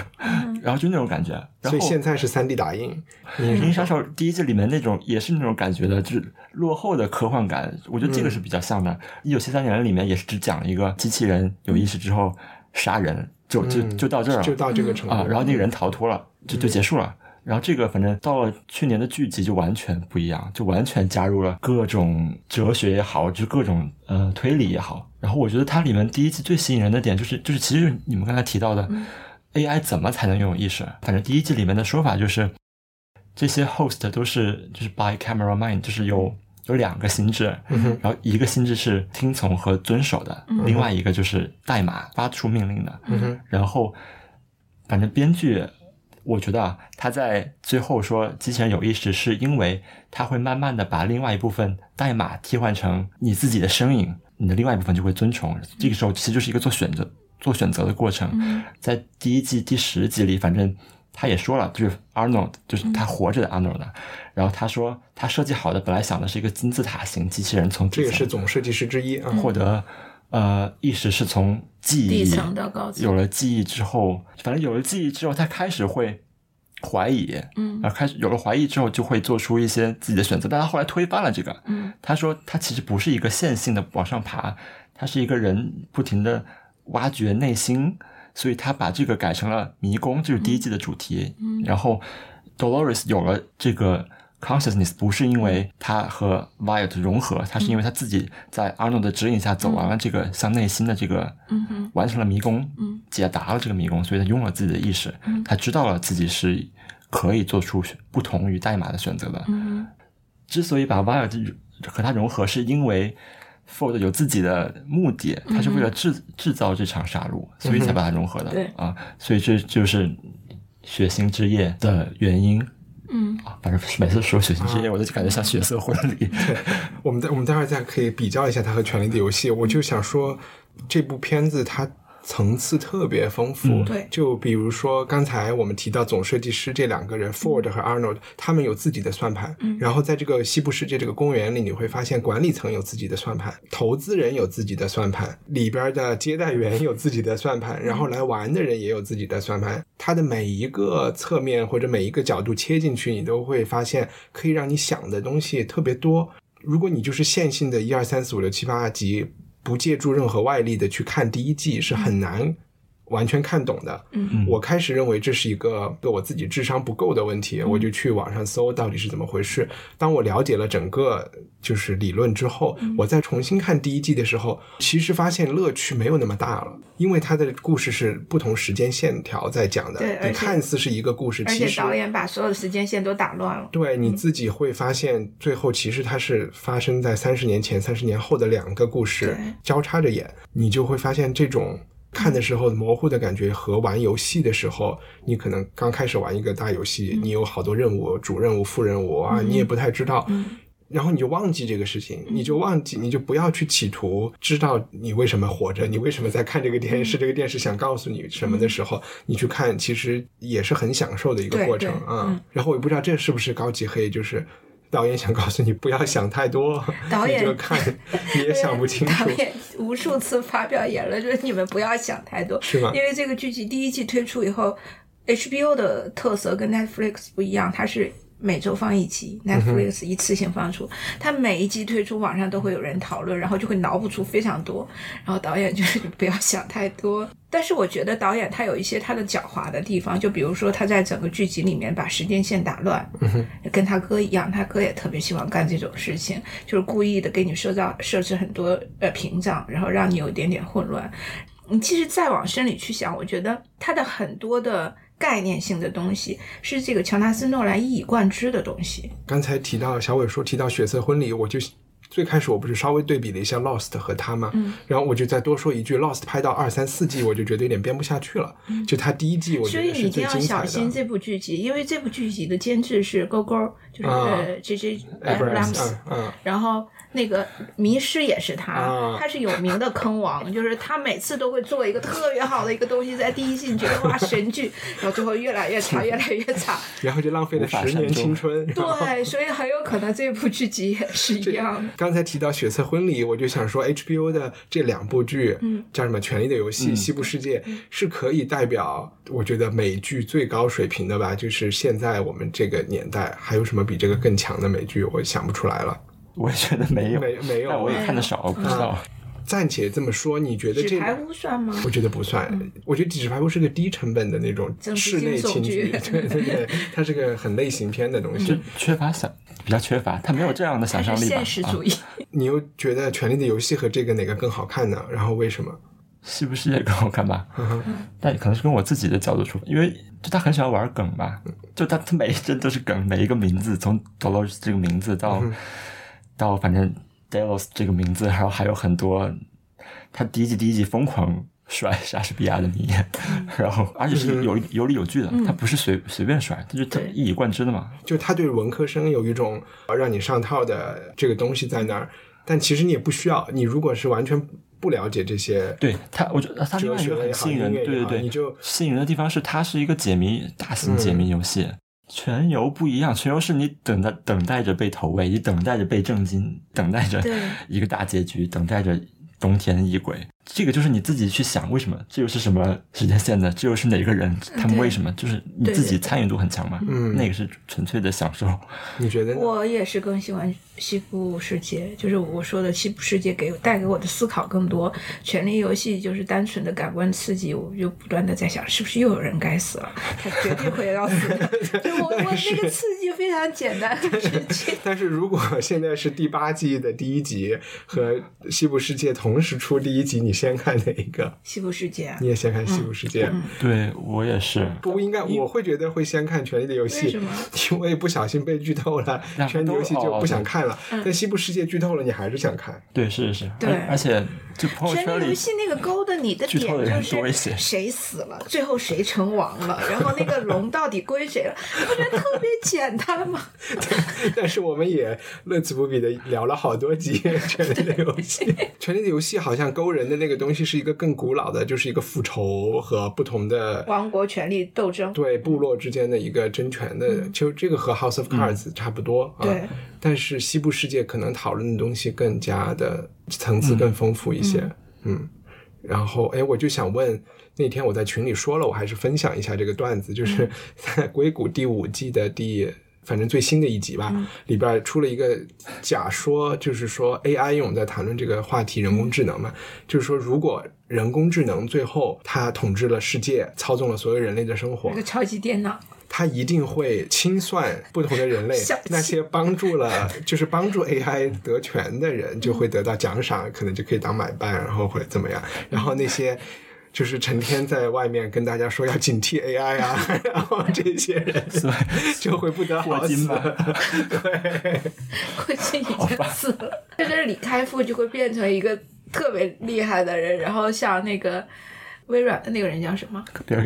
然后就那种感觉。所以现在是三 D 打印。《银翼杀手》第一季里面那种也是那种感觉的，就是落后的科幻感。我觉得这个是比较像的。一九七三年里面也是只讲了一个机器人有意识之后杀人，就就就到这儿了，就到这个程度啊。然后那个人逃脱了，就就结束了。然后这个反正到了去年的剧集就完全不一样，就完全加入了各种哲学也好，就各种呃推理也好。然后我觉得它里面第一季最吸引人的点就是就是其实你们刚才提到的 AI 怎么才能拥有意识？反正第一季里面的说法就是这些 host 都是就是 by camera mind，就是有有两个心智，然后一个心智是听从和遵守的，另外一个就是代码发出命令的。然后反正编剧。我觉得啊，他在最后说机器人有意识，是因为他会慢慢的把另外一部分代码替换成你自己的身影，你的另外一部分就会遵从。这个时候其实就是一个做选择、做选择的过程。在第一季第十集里，反正他也说了，就是 Arnold，就是他活着的 Arnold。然后他说，他设计好的本来想的是一个金字塔型机器人，从这也是总设计师之一获得。呃，意识是从记忆有了记忆之后，反正有了记忆之后，他开始会怀疑，嗯，然后开始有了怀疑之后，就会做出一些自己的选择。但他后来推翻了这个，嗯，他说他其实不是一个线性的往上爬，他是一个人不停的挖掘内心，所以他把这个改成了迷宫，就是第一季的主题。嗯，然后 Dolores 有了这个。Consciousness 不是因为他和 Wyatt 融合，他是因为他自己在 Arnold 的指引下走完了这个向内心的这个，完成了迷宫，解答了这个迷宫，所以他用了自己的意识，他知道了自己是可以做出不同于代码的选择的。之所以把 Wyatt 和他融合，是因为 Ford 有自己的目的，他是为了制制造这场杀戮，所以才把它融合的。对。啊，所以这就是血腥之夜的原因。嗯，反正每次说血腥之夜，我就感觉像血色婚礼。我们待我们待会儿再可以比较一下它和《权力的游戏》。我就想说，这部片子它。层次特别丰富，对，就比如说刚才我们提到总设计师这两个人，Ford 和 Arnold，他们有自己的算盘，然后在这个西部世界这个公园里，你会发现管理层有自己的算盘，投资人有自己的算盘，里边的接待员有自己的算盘，然后来玩的人也有自己的算盘，它的每一个侧面或者每一个角度切进去，你都会发现可以让你想的东西特别多。如果你就是线性的一二三四五六七八集。不借助任何外力的去看第一季是很难完全看懂的。嗯，我开始认为这是一个对我自己智商不够的问题，我就去网上搜到底是怎么回事。当我了解了整个就是理论之后，我再重新看第一季的时候，其实发现乐趣没有那么大了，因为它的故事是不同时间线条在讲的。对，你看似是一个故事，其实导演把所有的时间线都打乱了。对，你自己会发现最后其实它是发生在三十年前、三十年后的两个故事交叉着演，你就会发现这种。看的时候模糊的感觉和玩游戏的时候，你可能刚开始玩一个大游戏，你有好多任务，主任务、副任务啊，你也不太知道，然后你就忘记这个事情，你就忘记，你就不要去企图知道你为什么活着，你为什么在看这个电视，这个电视想告诉你什么的时候，你去看，其实也是很享受的一个过程啊。然后我也不知道这是不是高级黑，就是。导演想告诉你不要想太多，导演就看你也想不清楚。导演无数次发表言论，就是你们不要想太多，是吗？因为这个剧集第一季推出以后，HBO 的特色跟 Netflix 不一样，它是。每周放一集，Netflix 一次性放出。它每一集推出，网上都会有人讨论，然后就会脑补出非常多。然后导演就是不要想太多。但是我觉得导演他有一些他的狡猾的地方，就比如说他在整个剧集里面把时间线打乱，跟他哥一样，他哥也特别喜欢干这种事情，就是故意的给你设造设置很多呃屏障，然后让你有一点点混乱。你其实再往深里去想，我觉得他的很多的。概念性的东西是这个乔纳斯诺兰一以贯之的东西。刚才提到小伟说提到血色婚礼，我就最开始我不是稍微对比了一下 Lost 和他吗？嗯，然后我就再多说一句，Lost 拍到二三四季，我就觉得有点编不下去了。就他第一季，我。所以你一定要小心这部剧集，因为这部剧集的监制是勾勾，就是这这 Abrams，嗯，然后。那个迷失也是他，他是有名的坑王，就是他每次都会做一个特别好的一个东西，在第一季你觉得哇神剧，然后最后越来越差，越来越差，[LAUGHS] 然后就浪费了十年青春。对，所以很有可能这部剧集也是一样。刚才提到血色婚礼，我就想说 HBO 的这两部剧，嗯，叫什么《权力的游戏》《西部世界》，是可以代表我觉得美剧最高水平的吧？就是现在我们这个年代，还有什么比这个更强的美剧？我想不出来了。我也觉得没有，没没有，但我也看的少，不知道。暂且这么说，你觉得这纸牌屋算吗？我觉得不算。我觉得纸牌屋是个低成本的那种室内情剧，对对对，它是个很类型片的东西，缺乏想，比较缺乏，它没有这样的想象力。现实主义。[LAUGHS] 你又觉得《权力的游戏》和这个哪个更好看呢？然后为什么？是不是也更好看吧？但可能是跟我自己的角度出发，因为就他很喜欢玩梗吧，就他他每一帧都是梗，每一个名字从 Dolores 这个名字到。到反正 Delos 这个名字，然后还有很多，他第一季第一季疯狂甩莎士比亚的名言，然后 [LAUGHS] 而且是有有理有据的，他不是随随便甩，他就一以贯之的嘛。就他对文科生有一种让你上套的这个东西在那儿，但其实你也不需要。你如果是完全不了解这些，对他，我觉得他另外一个很吸引人，对对对，你就吸引人的地方是它是一个解谜大型解谜游戏。全游不一样，全游是你等待等待着被投喂，你等待着被震惊，等待着一个大结局，等待着冬天一鬼。这个就是你自己去想，为什么这又是什么时间线的？这又是哪个人？他们为什么？就是你自己参与度很强嘛？嗯，那个是纯粹的享受。你觉得？我也是更喜欢西部世界，就是我说的西部世界给带给我的思考更多。权力游戏就是单纯的感官刺激，我就不断的在想，是不是又有人该死了？[LAUGHS] 他绝对会要死的。[LAUGHS] 就我我那个刺激非常简单的事情。[LAUGHS] 但是如果现在是第八季的第一集和西部世界同时出第一集，你。先看哪一个？西部世界。你也先看西部世界？对我也是。不应该，我会觉得会先看《权力的游戏》，为什么？因为不小心被剧透了，《权力的游戏》就不想看了。但西部世界剧透了，你还是想看？对，是是。对，而且就朋友圈里，权力游戏那个勾的你的点就是谁死了，最后谁成王了，[LAUGHS] 然后那个龙到底归谁了？不觉得特别简单吗？[LAUGHS] 但是我们也乐此不疲的聊了好多集《权力的游戏》。[LAUGHS]《权力的游戏》好像勾人的那个东西是一个更古老的，就是一个复仇和不同的王国权力斗争，对部落之间的一个争权的。就这个和《House of Cards》差不多。对，但是西部世界可能讨论的东西更加的层次更丰富一些。嗯，然后哎，我就想问，那天我在群里说了，我还是分享一下这个段子，就是 [LAUGHS] 在硅谷第五季的第。反正最新的一集吧，里边出了一个假说，就是说 AI，因为我们在谈论这个话题，人工智能嘛，就是说如果人工智能最后它统治了世界，操纵了所有人类的生活，一个超级电脑，它一定会清算不同的人类，[LAUGHS] 那些帮助了，[LAUGHS] 就是帮助 AI 得权的人就会得到奖赏，可能就可以当买办，然后会怎么样？然后那些。就是成天在外面跟大家说要警惕 AI 啊，[LAUGHS] 然后这些人 [LAUGHS] 就会不得好死。[LAUGHS] 对，霍金已经死了，这就是李开复就会变成一个特别厉害的人，然后像那个微软的那个人叫什么？比尔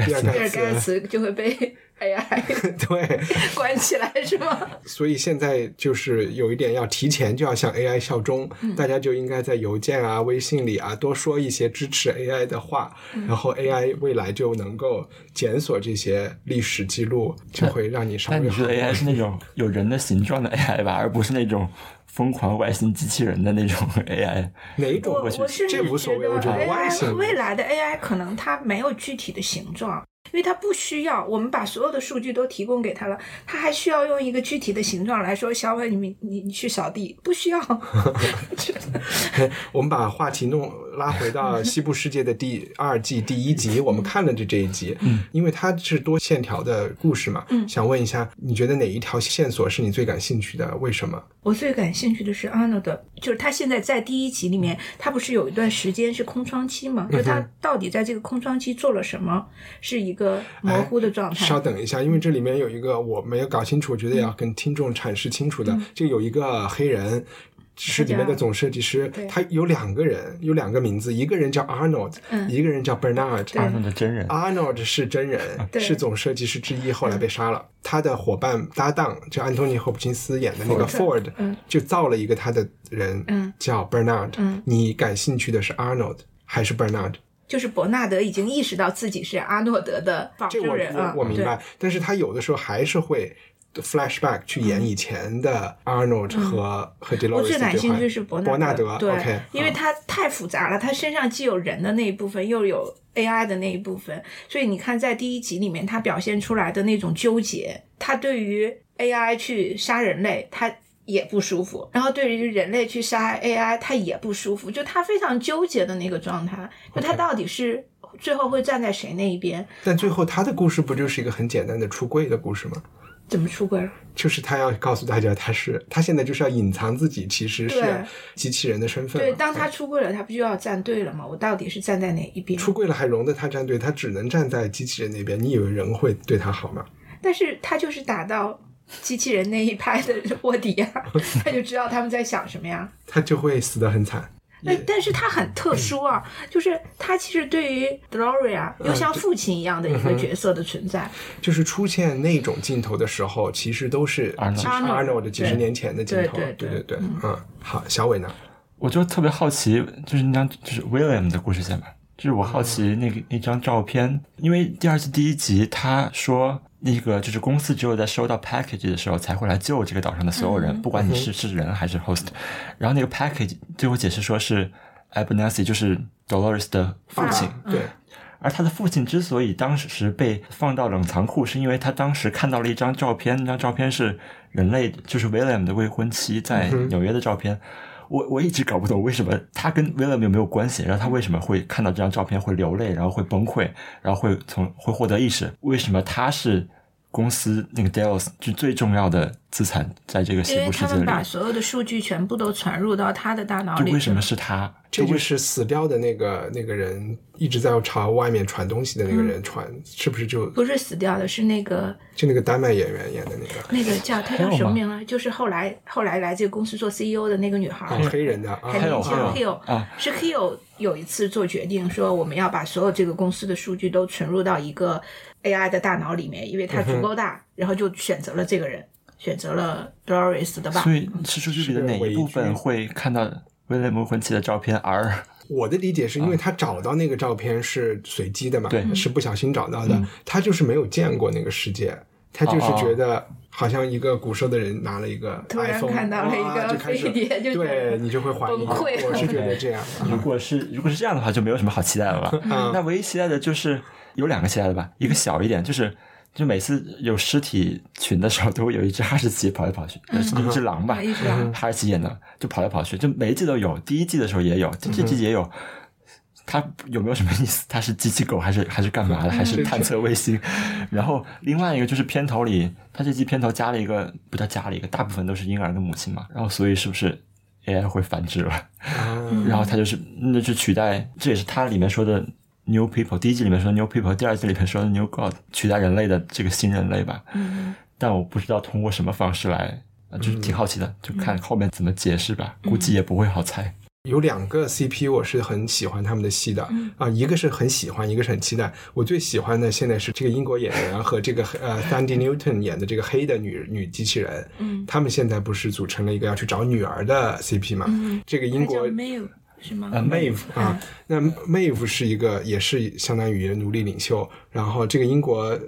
盖茨就会被。AI [LAUGHS] 对，关起来是吗？[LAUGHS] 所以现在就是有一点要提前就要向 AI 效忠，大家就应该在邮件啊、微信里啊多说一些支持 AI 的话，然后 AI 未来就能够检索这些历史记录，就会让你稍微。但你说 AI 是那种有人的形状的 AI 吧，而不是那种疯狂外星机器人的那种 [LAUGHS] AI。哪种？我我是这无所谓，我觉得外星未来的 AI 可能它没有具体的形状。因为它不需要，我们把所有的数据都提供给他了，他还需要用一个具体的形状来说：“小伟，你你你你去扫地。”不需要。[LAUGHS] [LAUGHS] 我们把话题弄拉回到西部世界的第二季第一集，我们看了这这一集，嗯，因为它是多线条的故事嘛，嗯，想问一下，你觉得哪一条线索是你最感兴趣的？为什么？我最感兴趣的是 Arnold，就是他现在在第一集里面，他不是有一段时间是空窗期嘛？就他到底在这个空窗期做了什么？是一个模糊的状态。稍等一下，因为这里面有一个我没有搞清楚，我觉得要跟听众阐释清楚的，就有一个黑人。是里面的总设计师，他有两个人，有两个名字，一个人叫 Arnold，一个人叫 Bernard。Arnold 的真人，Arnold 是真人，[LAUGHS] 是总设计师之一，后来被杀了。他的伙伴搭档就安东尼·霍普金斯演的那个 Ford，就造了一个他的人，叫 Bernard。你感兴趣的是 Arnold 还是 Bernard？就是伯纳德已经意识到自己是阿诺德的仿生人了，我明白。但是他有的时候还是会。flashback 去演以前的 Arnold 和和 Dolores 我最感兴趣是伯纳德，对，因为他太复杂了，他身上既有人的那一部分，又有 AI 的那一部分，所以你看在第一集里面，他表现出来的那种纠结，他对于 AI 去杀人类，他也不舒服；然后对于人类去杀 AI，他也不舒服，就他非常纠结的那个状态，就他到底是最后会站在谁那一边？但最后他的故事不就是一个很简单的出柜的故事吗？怎么出轨了？就是他要告诉大家，他是他现在就是要隐藏自己，其实是机器人的身份。对，当他出柜了，他不就要站队了吗？我到底是站在哪一边？出柜了还容得他站队？他只能站在机器人那边。你以为人会对他好吗？但是他就是打到机器人那一派的卧底呀，他就知道他们在想什么呀。他就会死得很惨。但但是他很特殊啊，就是他其实对于 Gloria 又像父亲一样的一个角色的存在。就是出现那种镜头的时候，其实都是 Arnold 几十年前的镜头。对对对对，嗯，好，小伟呢？我就特别好奇，就是那张就是 William 的故事线吧。就是我好奇那个那张照片，因为第二季第一集他说。那个就是公司只有在收到 package 的时候才会来救这个岛上的所有人，不管你是是人还是 host。然后那个 package 最后解释说是 Abernathy，就是 Dolores 的父亲。对。而他的父亲之所以当时被放到冷藏库，是因为他当时看到了一张照片，那张照片是人类就是 William 的未婚妻在纽约的照片。我我一直搞不懂为什么他跟 William 有没有关系，然后他为什么会看到这张照片会流泪，然后会崩溃，然后会从会获得意识？为什么他是公司那个 Dallas 就最重要的资产在这个西部世界里。因为他们把所有的数据全部都传入到他的大脑里。为什么是他？这就是死掉的那个那个人一直在朝外面传东西的那个人传，是不是就不是死掉的？是那个就那个丹麦演员演的那个那个叫他叫什么名啊？就是后来后来来这个公司做 CEO 的那个女孩，黑人的，啊还年轻 Hill 啊是 Hill 有一次做决定说我们要把所有这个公司的数据都存入到一个 AI 的大脑里面，因为它足够大，然后就选择了这个人，选择了 Doris 的吧。所以是数据里的哪一部分会看到？威廉姆魂奇的照片，而 [LAUGHS] 我的理解是因为他找到那个照片是随机的嘛，对，是不小心找到的。他就是没有见过那个世界，他就是觉得好像一个古兽的人拿了一个 iPhone，看到了一个飞碟，就对你就会怀疑。我是觉得这样。如果是如果是这样的话，就没有什么好期待了吧？[LAUGHS] 那唯一期待的就是有两个期待的吧，一个小一点就是。就每次有尸体群的时候，都会有一只哈士奇跑来跑去，是一只狼吧？哈士奇演的，就跑来跑去，就每一季都有。第一季的时候也有，这季也有。它有没有什么意思？它是机器狗还是还是干嘛的？还是探测卫星？然后另外一个就是片头里，它这季片头加了一个，不叫加了一个，大部分都是婴儿的母亲嘛。然后所以是不是 AI 会繁殖了？然后它就是那就取代，这也是它里面说的。New people，第一季里面说 New people，第二季里面说 New God，取代人类的这个新人类吧。嗯，但我不知道通过什么方式来，就是挺好奇的，就看后面怎么解释吧。估计也不会好猜。有两个 CP 我是很喜欢他们的戏的啊，一个是很喜欢，一个是很期待。我最喜欢的现在是这个英国演员和这个呃 Sandy Newton 演的这个黑的女女机器人。嗯，他们现在不是组成了一个要去找女儿的 CP 吗？嗯，这个英国。是吗？呃，Mave 啊，那 Mave 是一个，也是相当于奴隶领袖。然后这个英国，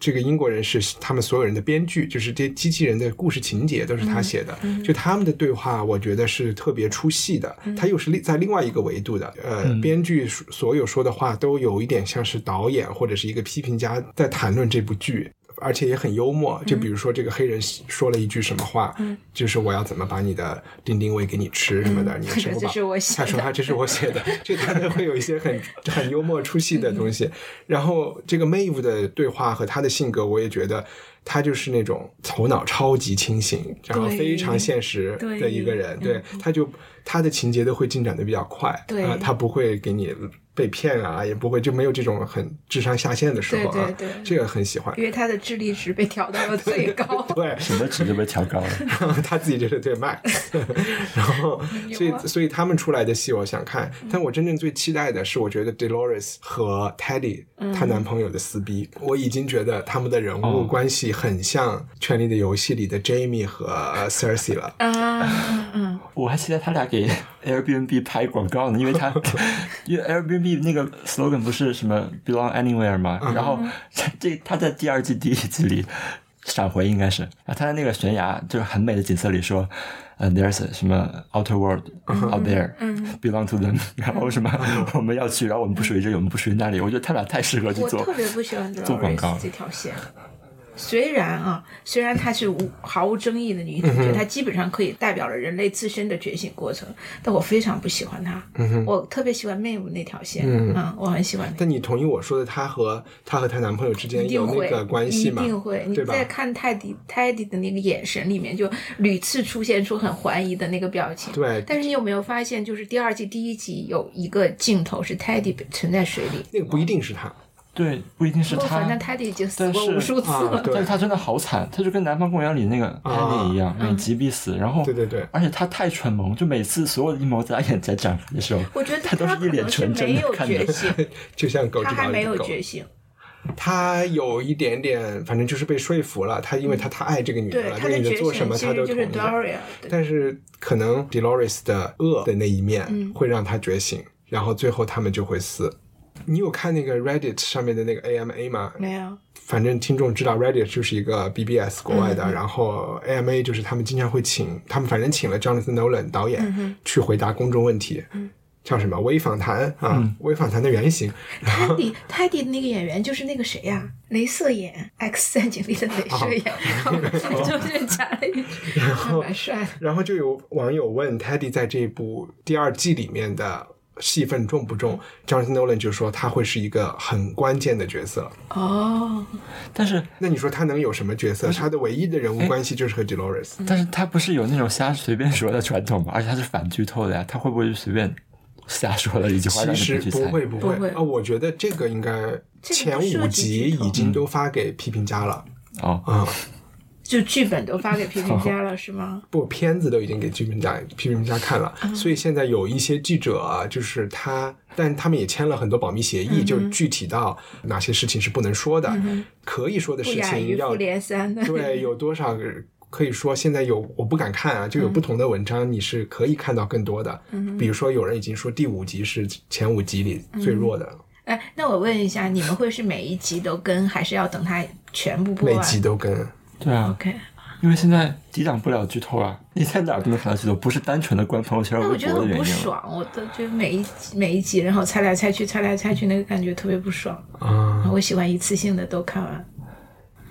这个英国人是他们所有人的编剧，就是这机器人的故事情节都是他写的。就他们的对话，我觉得是特别出戏的。他又是另在另外一个维度的。呃，编剧所有说的话都有一点像是导演或者是一个批评家在谈论这部剧。而且也很幽默，就比如说这个黑人说了一句什么话，就是我要怎么把你的丁丁喂给你吃什么的，你吃不饱。他说他这是我写的，这他都 [LAUGHS] 会有一些很很幽默出戏的东西。然后这个 Mave 的对话和他的性格，我也觉得他就是那种头脑超级清醒，然后非常现实的一个人。对，他就他的情节都会进展的比较快，对，他不会给你。被骗啊，也不会就没有这种很智商下线的时候啊，这个很喜欢，因为他的智力值被调到了最高，[LAUGHS] 对，什么值都被调高了，[LAUGHS] 他自己就是对 max，[LAUGHS] 然后所以所以他们出来的戏我想看，但我真正最期待的是，我觉得 Dolores 和 Teddy 她男朋友的撕逼，我已经觉得他们的人物关系很像《权力的游戏》里的 Jamie 和 Cersei 了。啊，嗯，我还期待他俩给 [LAUGHS] Airbnb 拍广告呢，因为他 [LAUGHS] 因为 Airbnb。那个 slogan 不是什么 belong anywhere 嘛？然后 [LAUGHS] 这他在第二季第一集里闪回应该是啊，他在那个悬崖就是很美的景色里说，呃，there's 什么 outer world out there，belong to them，然后什么我们要去，然后我们不属于这里，我们不属于那里。我觉得他俩太适合去做，我特别不喜欢做广告这条线。虽然啊，虽然她是无毫无争议的女主角，她基本上可以代表了人类自身的觉醒过程，但我非常不喜欢她。我特别喜欢 Maeve 那条线，嗯，我很喜欢。但你同意我说的，她和她和她男朋友之间有那个关系吗？一定会。你在看泰迪泰迪的那个眼神里面，就屡次出现出很怀疑的那个表情。对。但是你有没有发现，就是第二季第一集有一个镜头是泰迪沉在水里，那个不一定是他。对，不一定是他。反正泰迪已经死过无数次了。但是他真的好惨，他就跟《南方公园》里那个泰迪一样，每集必死。然后，对对对，而且他太蠢萌，就每次所有的阴谋在他眼前展开的时候，我觉得他都是一脸纯真的看着，[LAUGHS] 就像狗。他还没有觉醒。他有一点点，反正就是被说服了。他因为他太爱这个女的了，这个女的做什么他都同意。但是可能 Dolores 的恶的那一面会让他觉醒，然后最后他们就会死。你有看那个 Reddit 上面的那个 AMA 吗？没有。反正听众知道 Reddit 就是一个 BBS 国外的，然后 AMA 就是他们经常会请他们，反正请了 Jonathan Nolan 导演去回答公众问题，叫什么微访谈啊？微访谈的原型。Teddy Teddy 的那个演员就是那个谁呀？镭射眼 X 战警里的镭射眼，然后就是加了一句，[LAUGHS] 然后蛮帅。然后就有网友问 Teddy 在这部第二季里面的。戏份重不重，Jonathan Nolan 就说他会是一个很关键的角色。哦，但是那你说他能有什么角色？他的唯一的人物关系就是和 Dolores。但是他不是有那种瞎随便说的传统吗？而且他是反剧透的呀，他会不会就随便瞎说了一句话其实？不会不不会会啊，我觉得这个应该前五集已经都发给批评家了哦，啊。就剧本都发给批评家了是吗？不，片子都已经给剧评家批评家看了，所以现在有一些记者啊，就是他，但他们也签了很多保密协议，就具体到哪些事情是不能说的，可以说的事情要。对有多少个。可以说，现在有我不敢看啊，就有不同的文章，你是可以看到更多的。比如说，有人已经说第五集是前五集里最弱的，哎，那我问一下，你们会是每一集都跟，还是要等它全部播完每集都跟。对啊，？OK，因为现在抵挡不了剧透啊，[LAUGHS] 你在哪儿都能看到剧透，不是单纯的关朋友圈、那我微觉得很不博的原因了。爽，我都觉得每一集每一集，然后猜来猜去，猜来猜去，那个感觉特别不爽。啊，我喜欢一次性的都看完。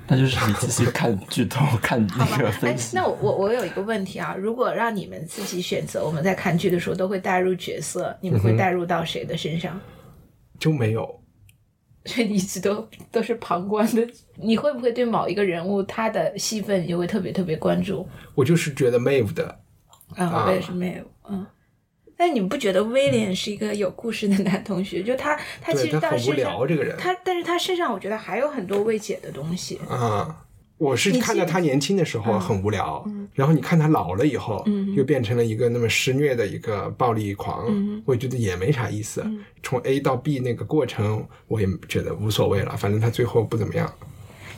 那就是你自己看剧透，[LAUGHS] 看那个哎。那我我我有一个问题啊，如果让你们自己选择，我们在看剧的时候都会带入角色，你们会带入到谁的身上？就没有。所以你一直都都是旁观的，你会不会对某一个人物他的戏份，你就会特别特别关注？我就是觉得 Maeve 的，啊，啊我也是 Mave，，嗯。但你们不觉得威廉是一个有故事的男同学？[LAUGHS] 就他，他其实到他身上聊，这个人他，但是他身上我觉得还有很多未解的东西。啊。我是看到他年轻的时候很无聊，然后你看他老了以后，又变成了一个那么施虐的一个暴力狂，我觉得也没啥意思。从 A 到 B 那个过程，我也觉得无所谓了，反正他最后不怎么样。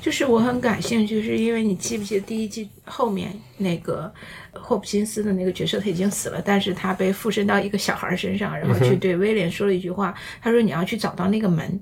就是我很感兴趣，是因为你记不记得第一季后面那个霍普金斯的那个角色他已经死了，但是他被附身到一个小孩身上，然后去对威廉说了一句话，他说你要去找到那个门，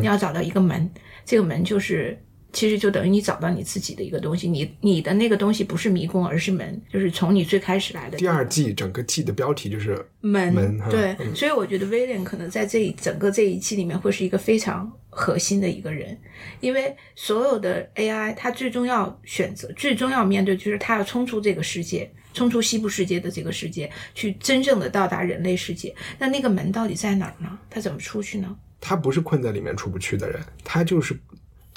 你要找到一个门，这个门就是。其实就等于你找到你自己的一个东西，你你的那个东西不是迷宫，而是门，就是从你最开始来的第二季整个季的标题就是门，门对，嗯所以我觉得威廉可能在这一整个这一季里面会是一个非常核心的一个人，因为所有的 AI 它最终要选择、最终要面对，就是它要冲出这个世界，冲出西部世界的这个世界，去真正的到达人类世界。那那个门到底在哪儿呢？他怎么出去呢？他不是困在里面出不去的人，他就是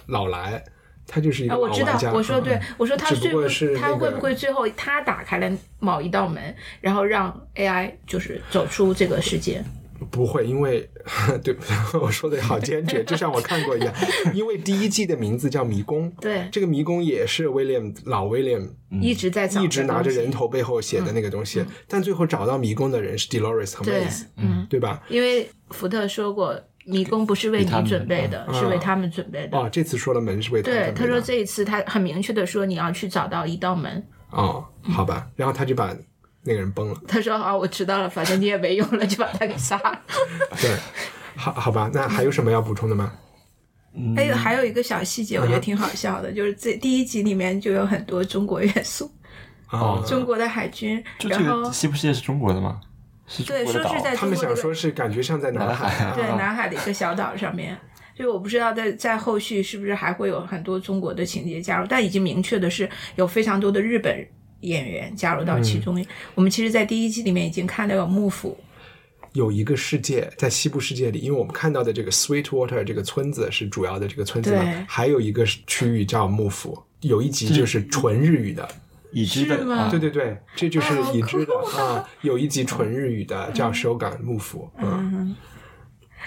老来，他就是一个啊，我知道我说对嗯，我说他最他会不会最后他打开了某一道门，然后让 AI 就是走出这个世界？不会，因为 [LAUGHS] 对 [LAUGHS] 我说的好坚决，[LAUGHS] 就像我看过一样。因为第一季的名字叫迷宫，对，这个迷宫也是威廉老威廉一直在找一直拿着人头背后写的那个东西，但最后找到迷宫的人是 Dolores 和对 Maze，，嗯。对吧？因为福特说过，迷宫不是为你准备的，是为他们准备的。哦，这次说了门是为他对，准备的他说这一次他很明确的说，你要去找到一道门。哦，好吧，然后他就把那个人崩了。他说啊，我知道了，反正你也没用了，就把他给杀了。[LAUGHS] 对，好好吧，那还有什么要补充的吗？还有还有一个小细节，我觉得挺好笑的，就是这第一集里面就有很多中国元素，哦，中国的海军，就这然后个西部世界是中国的吗？是中对，国的岛说是在他们想说是感觉像在南海啊，对啊南海的一个小岛上面。就我不知道在在后续是不是还会有很多中国的情节加入，但已经明确的是有非常多的日本演员加入到其中。嗯我们其实，在第一季里面已经看到有幕府，有一个世界在西部世界里，因为我们看到的这个 Sweetwater 这个村子是主要的这个村子嘛，还有一个区域叫幕府，有一集就是纯日语的，已知的对对对，这就是已知的酷啊，有一集纯日语的叫手感幕府，嗯，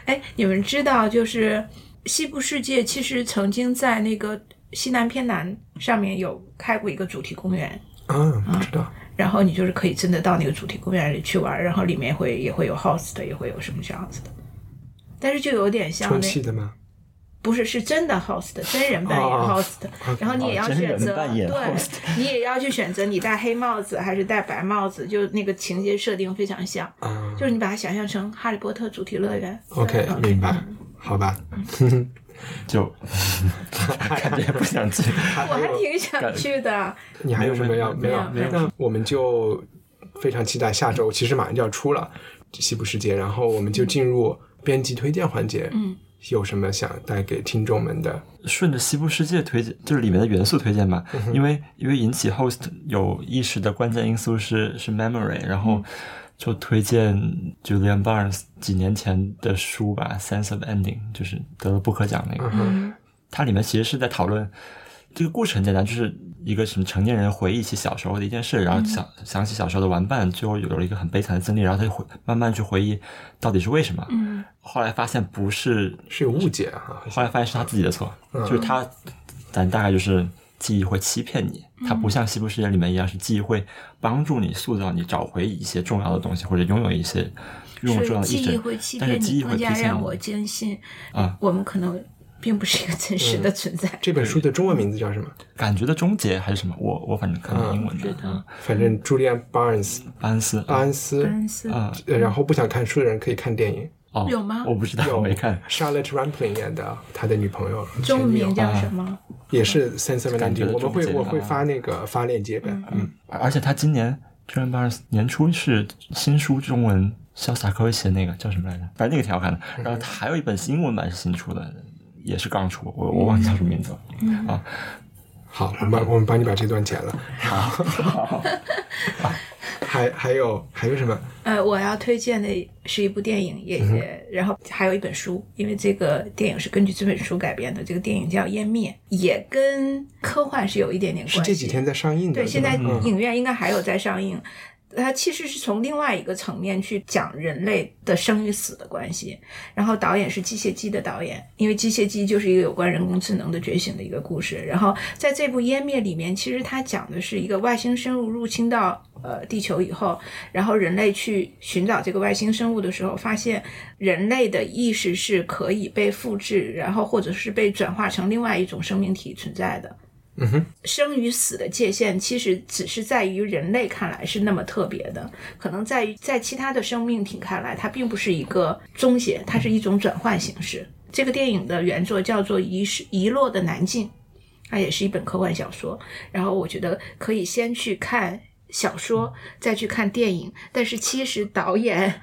哎，你们知道就是西部世界其实曾经在那个西南偏南上面有开过一个主题公园，嗯，不知道，然后你就是可以真的到那个主题公园里去玩，然后里面会也会有 host 的，也会有什么这样子的，但是就有点像充那气的吗？不是，是真的 host，真人扮演哦 host，、然后你也要选择，对你也要去选择你戴黑帽子还是戴白帽子，就那个情节设定非常像，啊。就是你把它想象成哈利波特主题乐园。，OK，嗯明白，好吧，[LAUGHS] 就 [LAUGHS] 感觉不想去。我还挺想去的。你还有什么要没有？没有。那我们就非常期待下周，其实马上就要出了《西部世界》，然后我们就进入编辑推荐环节。嗯，有什么想带给听众们的？顺着西部世界推荐，就是里面的元素推荐吧。嗯因为因为引起 host 有意识的关键因素是是 memory，然后就推荐 Julian Barnes 几年前的书吧，《Sense of Ending》，就是得了布克奖那个。它里面其实是在讨论这个故事很简单，就是一个什么成年人回忆起小时候的一件事，然后想想起小时候的玩伴，最后有了一个很悲惨的经历，然后他就回慢慢去回忆到底是为什么。嗯，后来发现不是是有误解啊，后来发现是他自己的错，就是他，咱大概就是记忆会欺骗你，它不像《西部世界》里面一样，是记忆会帮助你塑造你，找回一些重要的东西，或者拥有一些拥有重要但是欺骗你，记忆会欺骗更加让我。坚信啊，我们可能并不是一个真实的存在。这本书的中文名字叫什么？感觉的终结还是什么？我我反正看的英文的，嗯，反正 Julian Barnes 巴恩斯，巴恩斯，恩斯。嗯，呃然后不想看书的人可以看电影。哦，有吗？我不知道，我没看。Charlotte Rampling 演的，他的女朋友，中文名叫什么？也是 Sense of 感觉 Ending，的我们会我会啊发那个发链接的，嗯，而且他今年 Julian Barnes 年初是新书中文潇洒科写那个叫什么来着？反正那个挺好看的。然后他还有一本英文版是新出的，也是刚出，我我忘记叫什么名字了。啊，好，我们把我们帮你把这段剪了。好，好 [LAUGHS] 还还有还有什么？呃，我要推荐的是一部电影，也嗯也，然后还有一本书，因为这个电影是根据这本书改编的。这个电影叫《湮灭》，也跟科幻是有一点点关系。是这几天在上映的，对，现在嗯影院应该还有在上映。它其实是从另外一个层面去讲人类的生与死的关系。然后导演是《机械姬》的导演，因为《机械姬》就是一个有关人工智能的觉醒的一个故事。然后在这部《湮灭》里面，其实它讲的是一个外星生物入侵到呃地球以后，然后人类去寻找这个外星生物的时候，发现人类的意识是可以被复制，然后或者是被转化成另外一种生命体存在的。生与死的界限其实只是在于人类看来是那么特别的，可能在于在其他的生命体看来，它并不是一个终结，它是一种转换形式。这个电影的原作叫做《遗失遗落的南境》，它也是一本科幻小说。然后我觉得可以先去看小说，再去看电影。但是其实导演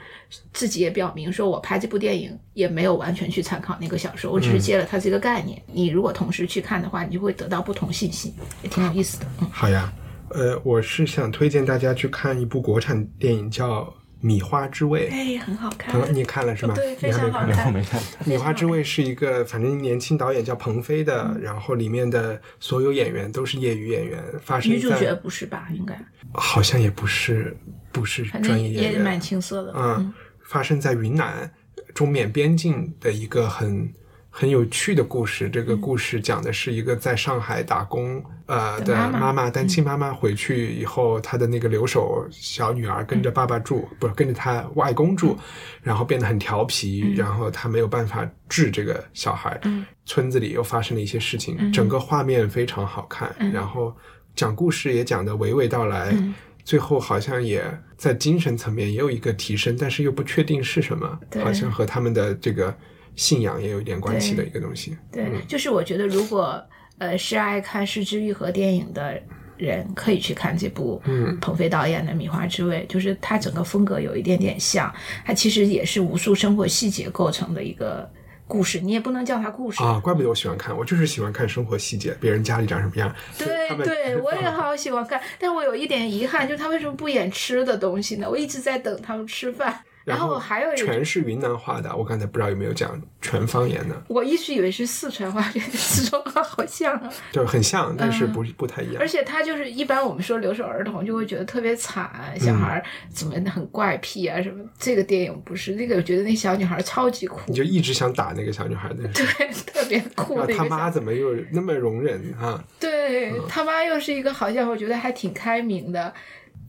自己也表明说，我拍这部电影也没有完全去参考那个小说，我只是借了它这个概念。你如果同时去看的话，你就会得到不同信息，也挺有意思的。嗯，好呀，呃，我是想推荐大家去看一部国产电影叫《米花之味》，哎，很好看你看了是吗？对，你非还没看吗常好看。我没看。米花之味是一个，反正年轻导演叫鹏飞的，然后里面的所有演员都是业余演员，发生女主角在不是吧？应该，好像也不是不是专业演员也蛮员，青涩的。嗯，发生在云南中缅边境的一个很很有趣的故事。这嗯。个故事讲的是一个在上海打工呃的的妈妈单亲妈妈回去以后，她的那个留守小女儿跟着爸爸住，不是跟着她外公住，然后变得很调皮，然后她没有办法治这个小孩。嗯。村子里又发生了一些事情，整个画面非常好看，嗯。然后讲故事也讲得娓娓道来。嗯。最后好像也在精神层面也有一个提升，但是又不确定是什么，好像和他们的这个信仰也有一点关系的一个东西。对，就是我觉得如果呃是爱看失之愈合电影的人，可以去看这部嗯鹏飞导演的《米花之味》，就是它整个风格有一点点像，它其实也是无数生活细节构成的一个故事，你也不能叫它故事。啊，怪不得我喜欢看，我就是喜欢看生活细节，别人家里长什么样。对对，我也好喜欢看，但我有一点遗憾，就是他为什么不演吃的东西呢？我一直在等他们吃饭。然后还有一个，全是云南话的，我刚才不知道有没有讲全方言的，我一直以为是四川话，跟四川话好像啊。就很像，但是不不太一样而。且他就是一般我们说留守儿童就会觉得特别惨，小孩儿怎么很怪癖啊什么。这个电影不是，那个我觉得那小女孩超级酷你，就一直想打那个小女孩的，对，特别酷然后他。妈怎么又那么容忍啊？对他妈又是一个好像我觉得还挺开明的。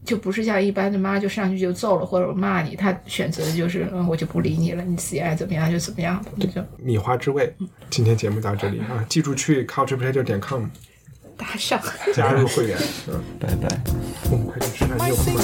就不是像一般的妈就上去就揍了或者骂你，她选择的就是嗯我就不理你了，你自己爱怎么样就怎么样，就米花之味，今天节目到这里啊，记住去 culturepotato 点 com 打赏。加入会员，嗯，拜拜。我们快点吃饭，你 Might 有空吗